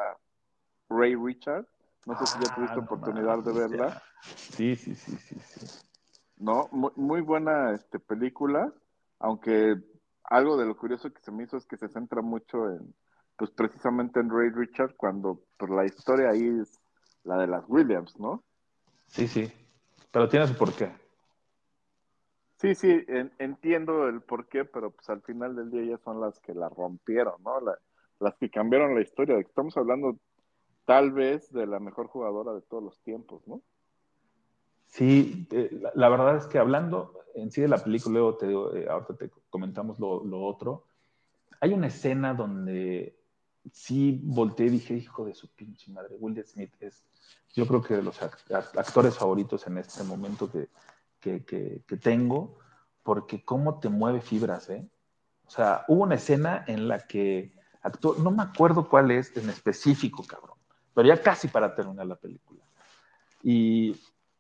Speaker 2: Ray Richard. No sé si ya tuviste
Speaker 1: Ah, no
Speaker 2: oportunidad de verla.
Speaker 1: ya. Sí, sí, sí, sí, sí.
Speaker 2: No, muy, muy buena este, película, aunque algo de lo curioso que se me hizo es que se centra mucho en, pues precisamente en Ray Richard, cuando pues, la historia ahí es la de las Williams, ¿no?
Speaker 1: Sí, sí. Pero tiene su porqué.
Speaker 2: Sí, sí, en- entiendo el por qué, pero pues al final del día ellas son las que la rompieron, ¿no? La- las que cambiaron la historia. Estamos hablando tal vez de la mejor jugadora de todos los tiempos, ¿no?
Speaker 1: Sí, eh, la, la verdad es que hablando en sí de la película, luego te digo, eh, ahorita te comentamos lo, lo otro. Hay una escena donde sí volteé y dije, hijo de su pinche madre, Will Smith es, yo creo que de los act- actores favoritos en este momento que, que, que- tengo, porque cómo te mueve fibras, ¿eh? O sea, hubo una escena en la que actuó, no me acuerdo cuál es en específico, cabrón, pero ya casi para terminar la película. Y,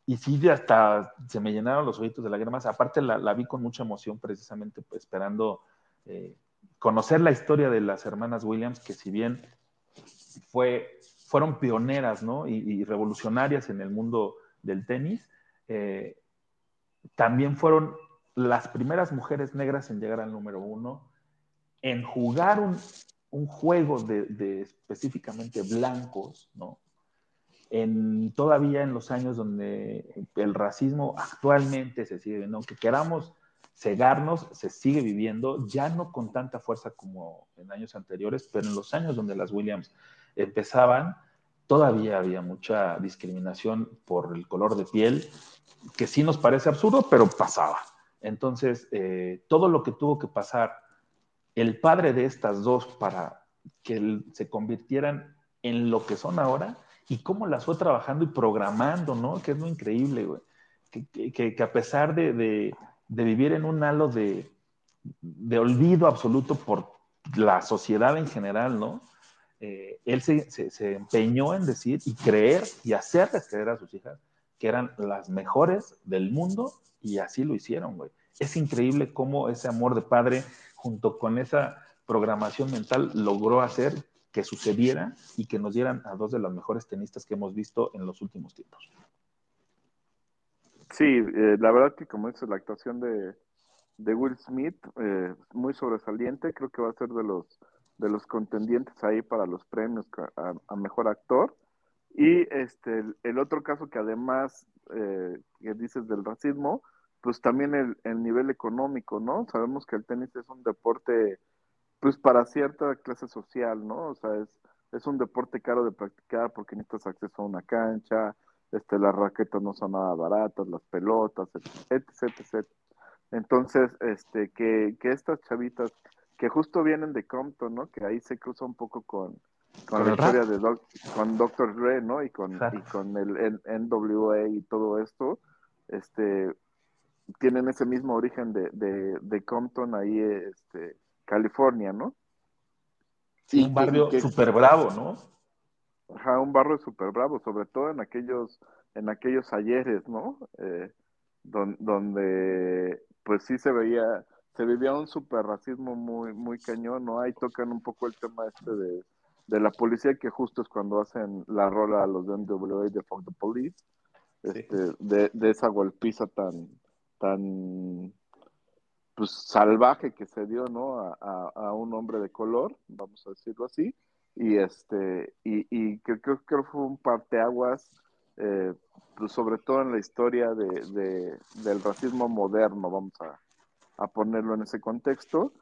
Speaker 1: y sí, hasta se me llenaron los ojitos de lágrimas. Aparte, la, la vi con mucha emoción, precisamente pues, esperando eh, conocer la historia de las hermanas Williams, que si bien fue, fueron pioneras ¿no? y, y revolucionarias en el mundo del tenis, eh, también fueron las primeras mujeres negras en llegar al número uno, en jugar un, un juego de, de específicamente blancos, ¿no? En, todavía en los años donde el racismo actualmente se sigue viendo, aunque queramos cegarnos, se sigue viviendo, ya no con tanta fuerza como en años anteriores, pero en los años donde las Williams empezaban, todavía había mucha discriminación por el color de piel, que sí nos parece absurdo, pero pasaba. Entonces, eh, todo lo que tuvo que pasar el padre de estas dos para que se convirtieran en lo que son ahora y cómo las fue trabajando y programando, ¿no? Que es lo increíble, güey. Que, a pesar de- de vivir en un halo de, olvido absoluto por la sociedad en general, ¿no? Eh, él se, se- se empeñó en decir y creer y hacerles creer a sus hijas que eran las mejores del mundo y así lo hicieron, güey. Es increíble cómo ese amor de padre junto con esa programación mental logró hacer que sucediera y que nos dieran a dos de las mejores tenistas que hemos visto en los últimos tiempos.
Speaker 2: Sí, eh, la verdad que como dices, la actuación de, de Will Smith, eh, muy sobresaliente, creo que va a ser de los de los contendientes ahí para los premios a, mejor actor. Y este el, el otro caso que además eh, que dices del racismo, pues también el, el nivel económico, ¿no? Sabemos que el tenis es un deporte pues para cierta clase social, ¿no? O sea, es, es un deporte caro de practicar porque necesitas acceso a una cancha, este, las raquetas no son nada baratas, las pelotas, etc, etc. Entonces, este, que, que estas chavitas que justo vienen de Compton, ¿no? Que ahí se cruza un poco con, con
Speaker 1: Con
Speaker 2: la historia
Speaker 1: rap.
Speaker 2: de Doc- con Dr. Dre, ¿no? Y con, y con el NWA y todo esto, este, tienen ese mismo origen de, de, de Compton ahí, este, California, ¿no?
Speaker 1: Sí, un barrio súper bravo, ¿no?
Speaker 2: Ajá, un barrio súper bravo, sobre todo en aquellos, en aquellos ayeres, ¿no? Eh, don- donde pues sí se veía, se vivía un super racismo muy, muy cañón, ¿no? Ahí tocan un poco el tema este de, de la policía, que justo es cuando hacen la rola a los de NWA de Fuck the Police,
Speaker 1: Sí.
Speaker 2: este, de, de esa golpiza tan, tan pues salvaje que se dio, ¿no? A, a- a un hombre de color, vamos a decirlo así, y este, y, y creo que fue un parteaguas, eh, pues sobre todo en la historia de, de- del racismo moderno, vamos a, a ponerlo en ese contexto.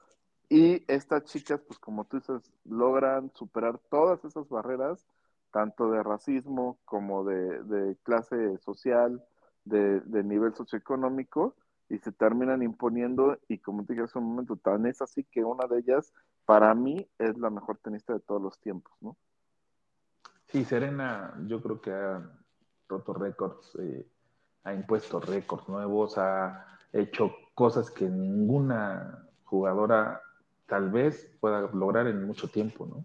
Speaker 2: Y estas chicas, pues como tú dices, logran superar todas esas barreras, tanto de racismo como de, de clase social, de, de nivel socioeconómico, y se terminan imponiendo, y como te dije hace un momento, tan es así que una de ellas, para mí, es la mejor tenista de todos los tiempos, ¿no?
Speaker 1: Sí, Serena, yo creo que ha roto récords, eh, ha impuesto récords nuevos, ha hecho cosas que ninguna jugadora tal vez pueda lograr en mucho tiempo, ¿no?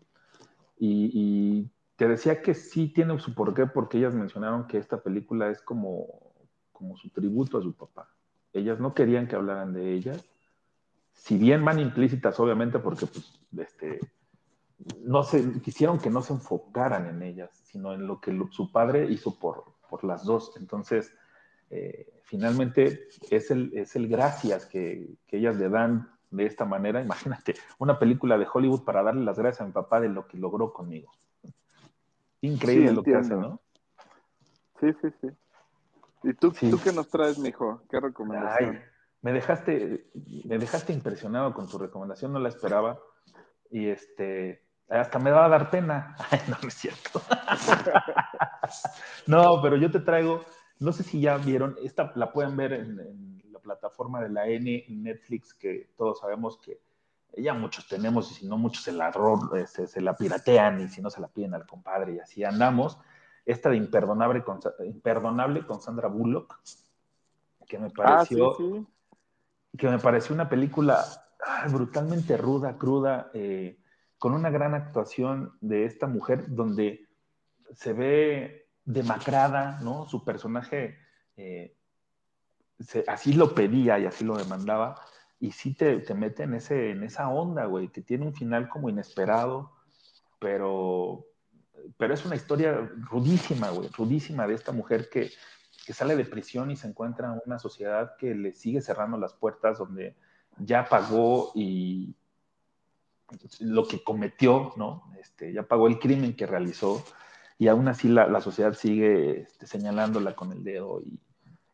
Speaker 1: Y, y te decía que sí tiene su porqué, porque ellas mencionaron que esta película es como, como su tributo a su papá. Ellas no querían que hablaran de ellas, si bien van implícitas, obviamente, porque pues, este, no se, quisieron que no se enfocaran en ellas, sino en lo que lo- su padre hizo por, por las dos. Entonces, eh, finalmente es el, es el gracias que, que ellas le dan de esta manera. Imagínate, una película de Hollywood para darle las gracias a mi papá de lo que logró conmigo. Increíble
Speaker 2: Sí,
Speaker 1: lo que hace. ¿no?
Speaker 2: Sí, sí, sí. ¿Y tú,
Speaker 1: Sí.
Speaker 2: tú qué nos traes, mijo? ¿Qué
Speaker 1: Ay,
Speaker 2: recomendación?
Speaker 1: Me dejaste, me dejaste impresionado con tu recomendación, no la esperaba. Y este, hasta me va a dar pena. Ay, no, no es cierto. no, pero yo te traigo, no sé si ya vieron, esta la pueden ver en, en la plataforma de la N, Netflix, que todos sabemos que ya muchos tenemos, y si no muchos se la, ro- eh, se, se la piratean, y si no se la piden al compadre, y así andamos. Esta de Imperdonable con, Imperdonable con Sandra Bullock, que me
Speaker 2: Ah, sí,
Speaker 1: pareció,
Speaker 2: sí.
Speaker 1: Que me pareció una película ah, brutalmente ruda, cruda, eh, con una gran actuación de esta mujer, donde se ve demacrada, ¿no? Su personaje eh, así lo pedía y así lo demandaba, y sí te, te mete en, ese, en esa onda, güey, que tiene un final como inesperado, pero, pero es una historia rudísima, güey, rudísima de esta mujer que, que sale de prisión y se encuentra en una sociedad que le sigue cerrando las puertas, donde ya pagó y lo que cometió, ¿no? Este, ya pagó el crimen que realizó y aún así la, la sociedad sigue este, señalándola con el dedo y,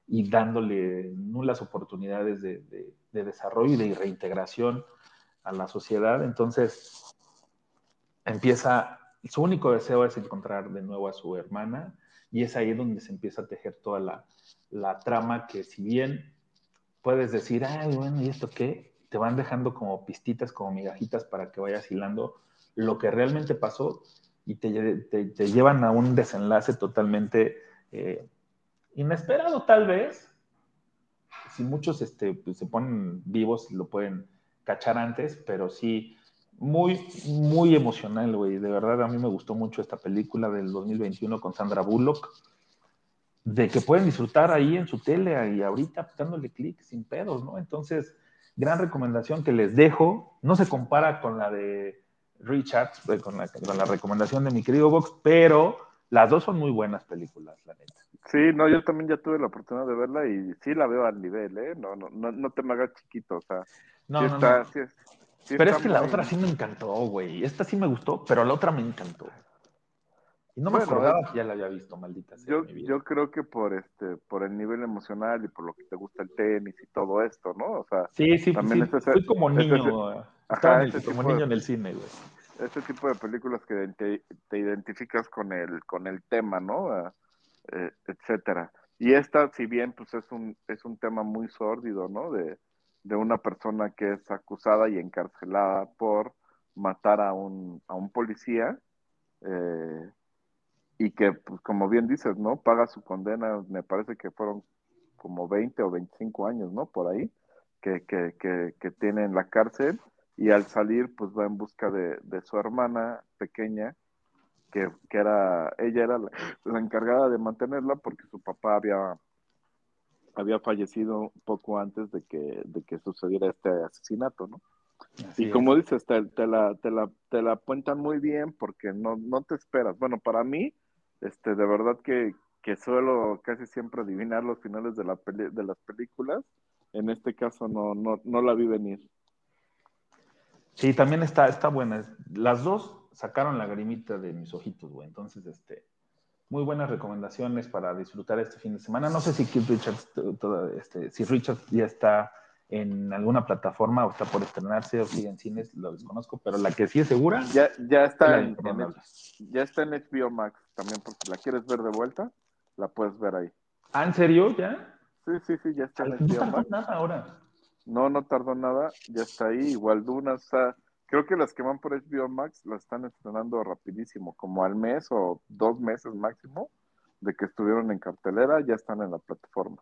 Speaker 1: y dándole nulas oportunidades de, de- de desarrollo y de reintegración a la sociedad. Entonces, empieza, su único deseo es encontrar de nuevo a su hermana y es ahí donde se empieza a tejer toda la, la trama que si bien puedes decir, ay, bueno, ¿y esto qué? Te van dejando como pistitas, como migajitas para que vayas hilando lo que realmente pasó y te, te llevan a un desenlace totalmente eh, inesperado tal vez. Si muchos este, pues, se ponen vivos lo pueden cachar antes, pero sí, muy, muy emocional, güey. De verdad, a mí me gustó mucho esta película del 2021 con Sandra Bullock, de que pueden disfrutar ahí en su tele y ahorita dándole clic sin pedos, ¿no? Entonces, gran recomendación que les dejo. No se compara con la de Richard, eh, con la, con la recomendación de mi querido Vox, pero las dos son muy buenas películas, la neta.
Speaker 2: Sí, no, yo también ya tuve la oportunidad de verla y sí la veo al nivel, ¿eh? No, no, no, no te me hagas chiquito, o sea,
Speaker 1: No,
Speaker 2: sí
Speaker 1: no,
Speaker 2: está,
Speaker 1: no.
Speaker 2: sí es- sí
Speaker 1: Pero es que la
Speaker 2: muy-
Speaker 1: otra sí me encantó, güey. Esta sí me gustó, pero la otra me encantó. Y no me
Speaker 2: Bueno,
Speaker 1: acordaba que ya la había visto, maldita sea.
Speaker 2: Yo, yo creo que por este, por el nivel emocional y por lo que te gusta el tenis y todo esto, ¿no? O sea,
Speaker 1: sí, sí,
Speaker 2: también
Speaker 1: sí, fui como niño.
Speaker 2: ajá,
Speaker 1: como
Speaker 2: de-
Speaker 1: niño en el cine, güey.
Speaker 2: este tipo de películas que te, te identificas con el, con el tema, ¿no? Eh, etcétera. Y esta, si bien pues es un, es un tema muy sórdido, ¿no? De, de una persona que es acusada y encarcelada por matar a un, a un policía, eh, y que, pues, como bien dices, ¿no? Paga su condena, me parece que fueron como 20 o 25 años, ¿no? Por ahí, que, que, que, tiene en la cárcel y al salir pues va en busca de, de su hermana pequeña, que, que era, ella era la encargada de mantenerla porque su papá había, había fallecido poco antes de que, de que sucediera este asesinato, ¿no?
Speaker 1: Así
Speaker 2: Y
Speaker 1: es.
Speaker 2: como dices, te, te la, te, la, te la cuentan muy bien porque no, no te esperas. Bueno, para mí, este, de verdad que, que suelo casi siempre adivinar los finales de, la peli- de las películas. En este caso no, no, no la vi venir.
Speaker 1: Sí, también está, está buena. Las dos sacaron la grimita de mis ojitos, güey. Entonces, este, muy buenas recomendaciones para disfrutar este fin de semana. No sé si Keith Richards, to- todo, este, si Richards ya está en alguna plataforma o está por estrenarse o sigue en cines, lo desconozco, pero la que sí es segura,
Speaker 2: Ya, ya está en, en- ya está en HBO Max también, porque si la quieres ver de vuelta, la puedes ver ahí.
Speaker 1: Ah, ¿en serio ya?
Speaker 2: Sí, sí, sí, ya está en
Speaker 1: No
Speaker 2: HBO
Speaker 1: tardó
Speaker 2: Max.
Speaker 1: nada ahora.
Speaker 2: No, no tardó nada, ya está ahí. Igual Dunas, o sea, creo que las que van por HBO Max las están estrenando rapidísimo, como al mes o dos meses máximo de que estuvieron en cartelera, ya están en la plataforma.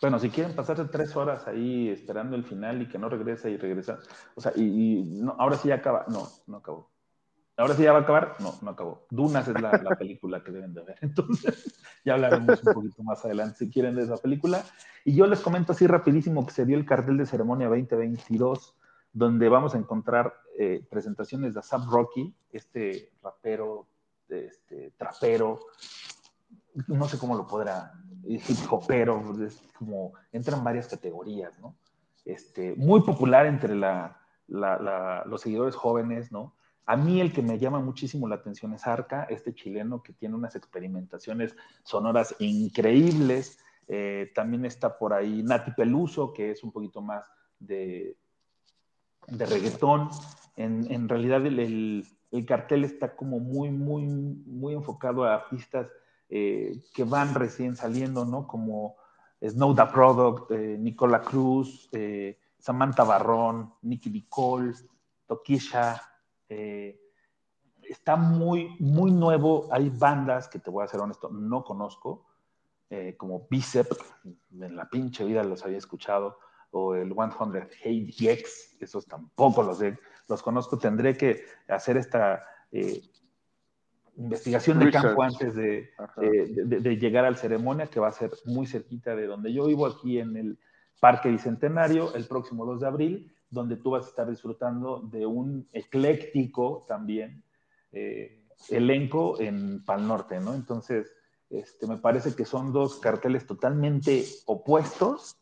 Speaker 1: Bueno, si quieren pasarse tres horas ahí esperando el final y que no regrese y regresa, o sea, y, y no, ahora sí ya acaba, no, no acabó. Ahora sí ya va a acabar, no, no acabó. Dunas es la, la película que deben de ver. Entonces, ya hablaremos un poquito más adelante si quieren de esa película. Y yo les comento así rapidísimo que se dio el cartel de ceremonia 2022, donde vamos a encontrar eh, presentaciones de Asap Rocky, este rapero, este trapero, no sé cómo lo podrá, hip hopero, como, entra en varias categorías, ¿no? Este, muy popular entre la, la, los seguidores jóvenes, ¿no? A mí el que me llama muchísimo la atención es Arca, este chileno que tiene unas experimentaciones sonoras increíbles. Eh, también está por ahí Nati Peluso, que es un poquito más de, de reggaetón. En, en realidad el, el, el, cartel está como muy, muy, muy enfocado a artistas eh, que van recién saliendo, ¿no? Como Snow the Product, eh, Nicola Cruz, eh, Samantha Barrón, Nicky Nicole, Tokisha, está muy, muy nuevo. Hay bandas que te voy a ser honesto, no conozco, como Bicep, en la pinche vida los había escuchado, o el 100 Hey Gex, esos tampoco los, de, los conozco. Tendré que hacer esta eh, investigación de
Speaker 2: Research.
Speaker 1: campo antes de, eh, de- de- llegar al ceremonia, que va a ser muy cerquita de donde yo vivo, aquí en el Parque Bicentenario, el próximo 2 de abril, donde tú vas a estar disfrutando de un ecléctico también eh, elenco en Pal Norte, ¿no? Entonces, este, me parece que son dos carteles totalmente opuestos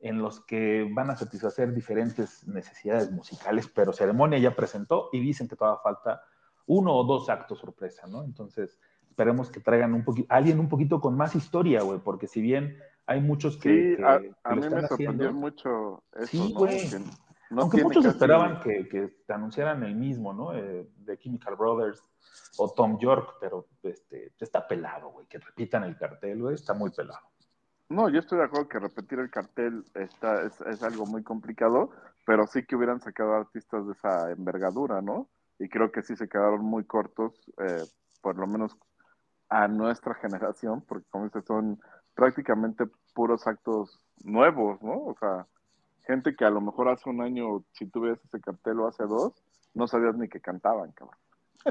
Speaker 1: en los que van a satisfacer diferentes necesidades musicales, pero Ceremonia ya presentó y dicen que todavía falta uno o dos actos sorpresa, ¿no? Entonces, esperemos que traigan un poquito, alguien un poquito con más historia, güey, porque si bien hay muchos que,
Speaker 2: Sí,
Speaker 1: que-
Speaker 2: a,
Speaker 1: que
Speaker 2: a
Speaker 1: lo
Speaker 2: mí
Speaker 1: están
Speaker 2: me sorprendió
Speaker 1: haciendo,
Speaker 2: mucho eso,
Speaker 1: Sí,
Speaker 2: ¿no?
Speaker 1: güey.
Speaker 2: No
Speaker 1: aunque muchos
Speaker 2: casi-
Speaker 1: esperaban que, que te anunciaran el mismo, ¿no? Eh, de Chemical Brothers o Tom York, pero este, está pelado, güey, que repitan el cartel, güey, está muy pelado.
Speaker 2: No, yo estoy de acuerdo que repetir el cartel está, es, es algo muy complicado, pero sí que hubieran sacado artistas de esa envergadura, ¿no? Y creo que sí se quedaron muy cortos, eh, por lo menos a nuestra generación, porque como dices, son prácticamente puros actos nuevos, ¿no? O sea, gente que a lo mejor hace un año, si tú ves ese cartel o hace dos, no sabías ni que cantaban, cabrón.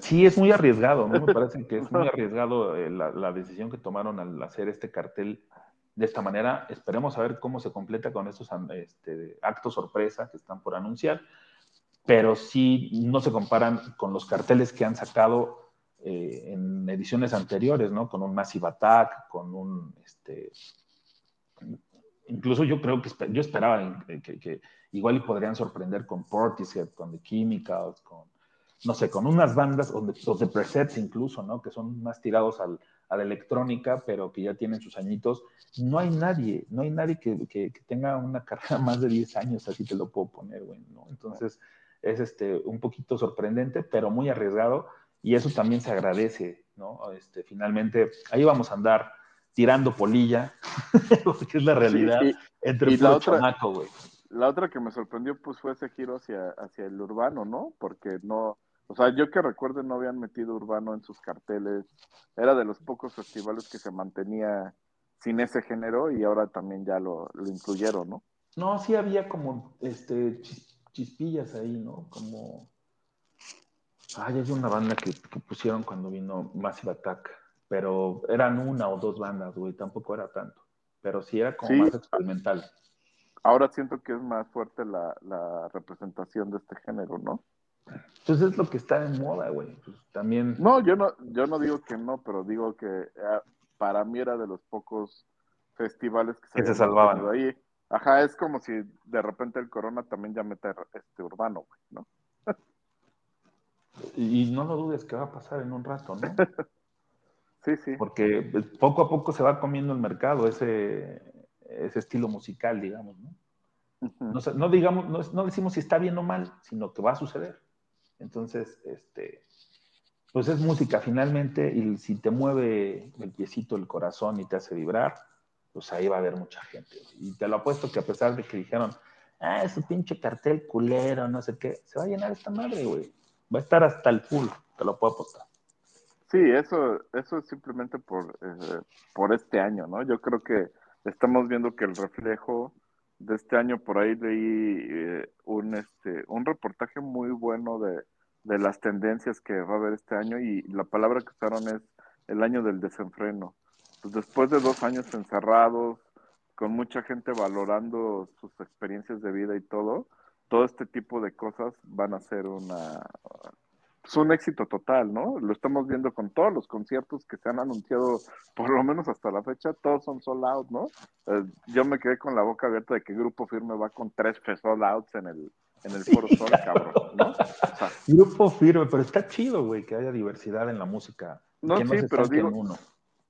Speaker 1: Sí, es muy arriesgado, ¿no? Me parece que es muy arriesgado eh, la, la decisión que tomaron al hacer este cartel de esta manera. Esperemos a ver cómo se completa con estos actos sorpresa que están por anunciar, pero sí no se comparan con los carteles que han sacado eh, en ediciones anteriores, ¿no? Con un Massive Attack, con un, este, incluso yo creo que yo esperaba que, que- igual podrían sorprender con Portishead, con The Chemicals, con no sé, con unas bandas, o de presets incluso, ¿no? Que son más tirados al, a la electrónica, pero que ya tienen sus añitos. No hay nadie, no hay nadie que, que- que tenga una carrera más de 10 años, así te lo puedo poner, güey, ¿no? Entonces, es este, un poquito sorprendente, pero muy arriesgado, y eso también se agradece, ¿no? Este, finalmente, ahí vamos a andar tirando polilla, porque es la realidad,
Speaker 2: Sí, y-
Speaker 1: entre
Speaker 2: y
Speaker 1: puro
Speaker 2: otra-
Speaker 1: chamaco, güey.
Speaker 2: La otra que me sorprendió pues fue ese giro hacia, hacia el urbano, ¿no? Porque no, o sea, yo que recuerdo no habían metido urbano en sus carteles, era de los pocos festivales que se mantenía sin ese género y ahora también ya lo, lo incluyeron, ¿no?
Speaker 1: No, sí había como este chis- chispillas ahí, ¿no? Como. Ay, hay una banda que, que pusieron cuando vino Massive Attack, pero eran una o dos bandas, güey, tampoco era tanto. Pero sí era como
Speaker 2: Sí.
Speaker 1: más experimental.
Speaker 2: Ahora siento que es más fuerte la, la representación de este género, ¿no?
Speaker 1: Entonces es lo que está en moda, güey. Pues también.
Speaker 2: No, yo no, yo no digo que no, pero digo que eh, para mí era de los pocos festivales que se,
Speaker 1: Que se salvaban.
Speaker 2: ahí. Ajá, es como si de repente el Corona también ya mete este urbano, güey, ¿no?
Speaker 1: Y no lo dudes que va a pasar en un rato, ¿no?
Speaker 2: Sí, sí.
Speaker 1: Porque pues, poco a poco se va comiendo el mercado ese, ese estilo musical, digamos, ¿no? No digamos, no, no decimos si está bien o mal, sino que va a suceder. Entonces, este, pues es música finalmente, y si te mueve el piecito, el corazón y te hace vibrar, pues ahí va a haber mucha gente. Y te lo apuesto que a pesar de que dijeron, ah, ese pinche cartel culero, no sé qué, se va a llenar esta madre, güey. Va a estar hasta el full, te lo puedo apostar.
Speaker 2: Sí, eso, eso es simplemente por, eh, por este año, ¿no? Yo creo que estamos viendo que el reflejo de este año, por ahí leí eh, un, este, un reportaje muy bueno de, de las tendencias que va a haber este año y la palabra que usaron es el año del desenfreno. Pues después de dos años encerrados, con mucha gente valorando sus experiencias de vida y todo, todo este tipo de cosas van a ser una, es un éxito total, ¿no? Lo estamos viendo con todos los conciertos que se han anunciado, por lo menos hasta la fecha, todos son sold out, ¿no? Eh, yo me quedé con la boca abierta de que Grupo Firme va con tres sold outs en el, en el Foro Sol, cabrón, ¿no? O sea,
Speaker 1: Grupo firme, pero está chido, güey, que haya diversidad en la música.
Speaker 2: No,
Speaker 1: que no
Speaker 2: sí,
Speaker 1: se
Speaker 2: pero
Speaker 1: en
Speaker 2: digo-
Speaker 1: uno.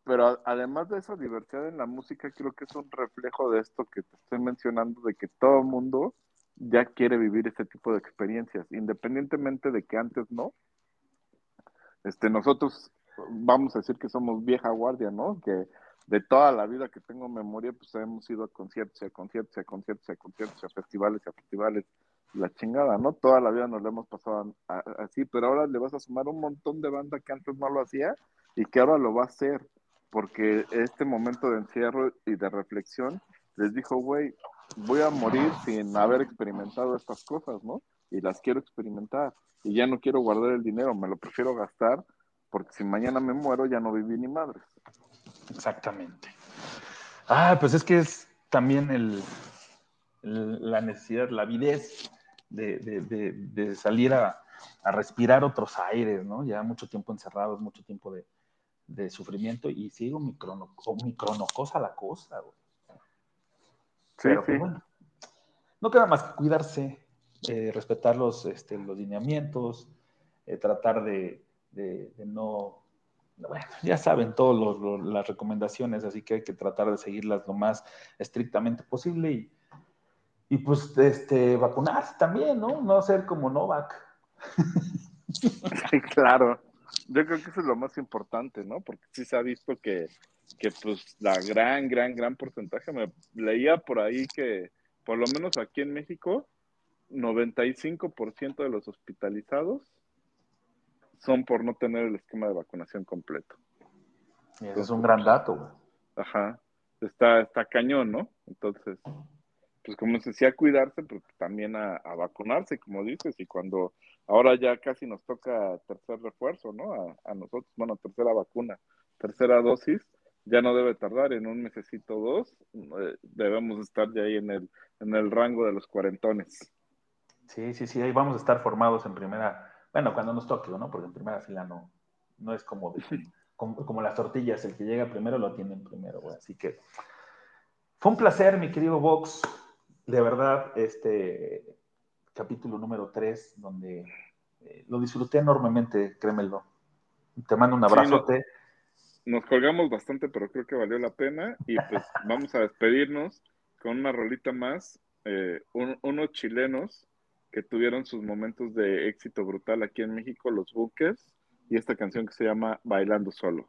Speaker 2: pero además de esa diversidad en la música, creo que es un reflejo de esto que te estoy mencionando, de que todo el mundo ya quiere vivir este tipo de experiencias, independientemente de que antes no. Este, nosotros vamos a decir que somos vieja guardia, ¿no? Que de toda la vida que tengo memoria, pues hemos ido a conciertos, a conciertos, a conciertos, a conciertos, a festivales, a festivales. la chingada, ¿no? Toda la vida nos la hemos pasado a- a- así, pero ahora le vas a sumar un montón de banda que antes no lo hacía y que ahora lo va a hacer, porque este momento de encierro y de reflexión les dijo, güey, voy a morir sin haber experimentado estas cosas, ¿no? Y las quiero experimentar y ya no quiero guardar el dinero, me lo prefiero gastar porque si mañana me muero ya no viví ni madres.
Speaker 1: Exactamente. Ah, pues es que es también el, la necesidad, la avidez de, de- de- de salir a, a respirar otros aires, ¿no? Ya mucho tiempo encerrados, mucho tiempo de, de sufrimiento y sigo microno, micronocosa la cosa, güey.
Speaker 2: Sí,
Speaker 1: pues
Speaker 2: sí.
Speaker 1: bueno, no queda más que cuidarse, eh, respetar los, este, los lineamientos, eh, tratar de, de- de no, bueno, ya saben todas las recomendaciones, así que hay que tratar de seguirlas lo más estrictamente posible y, y pues este, vacunarse también, ¿no? No ser como Novak.
Speaker 2: Sí, claro. Yo creo que eso es lo más importante, ¿no? Porque sí se ha visto que, que pues la gran, gran, gran porcentaje, me leía por ahí que por lo menos aquí en México, 95% de los hospitalizados son por no tener el esquema de vacunación completo.
Speaker 1: Y ese es un gran dato, güey.
Speaker 2: Ajá. Está, está cañón, ¿no? Entonces, pues como se decía, cuidarse, pero también a, a vacunarse, como dices, y cuando ahora ya casi nos toca tercer refuerzo, ¿no? A, a nosotros, bueno, tercera vacuna, tercera dosis, ya no debe tardar, en un mesecito o dos, eh, debemos estar ya ahí en el, en el rango de los cuarentones.
Speaker 1: Sí, sí, sí, ahí vamos a estar formados en primera, bueno, cuando nos toque, ¿no? Porque en primera fila no, no es como, de- como, como las tortillas, el que llega primero lo tienen primero, güey. Así que fue un placer, mi querido Vox, de verdad, este capítulo número 3, donde eh, lo disfruté enormemente, créemelo. Te mando un
Speaker 2: Sí,
Speaker 1: abrazote.
Speaker 2: Nos colgamos bastante, pero creo que valió la pena, y pues vamos a despedirnos con una rolita más, eh, un- unos chilenos que tuvieron sus momentos de éxito brutal aquí en México, los buques, y esta canción que se llama Bailando Solo.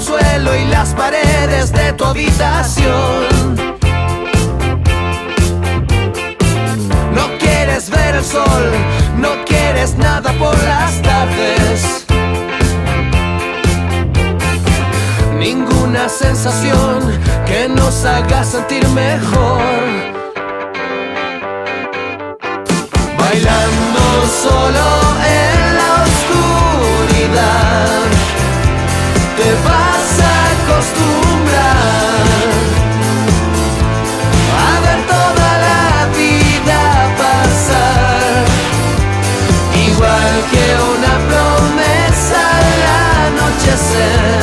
Speaker 7: suelo y las paredes de tu habitación. No quieres ver el sol, no quieres nada por las tardes. Ninguna sensación que nos haga sentir mejor. Bailando solo. En yeah.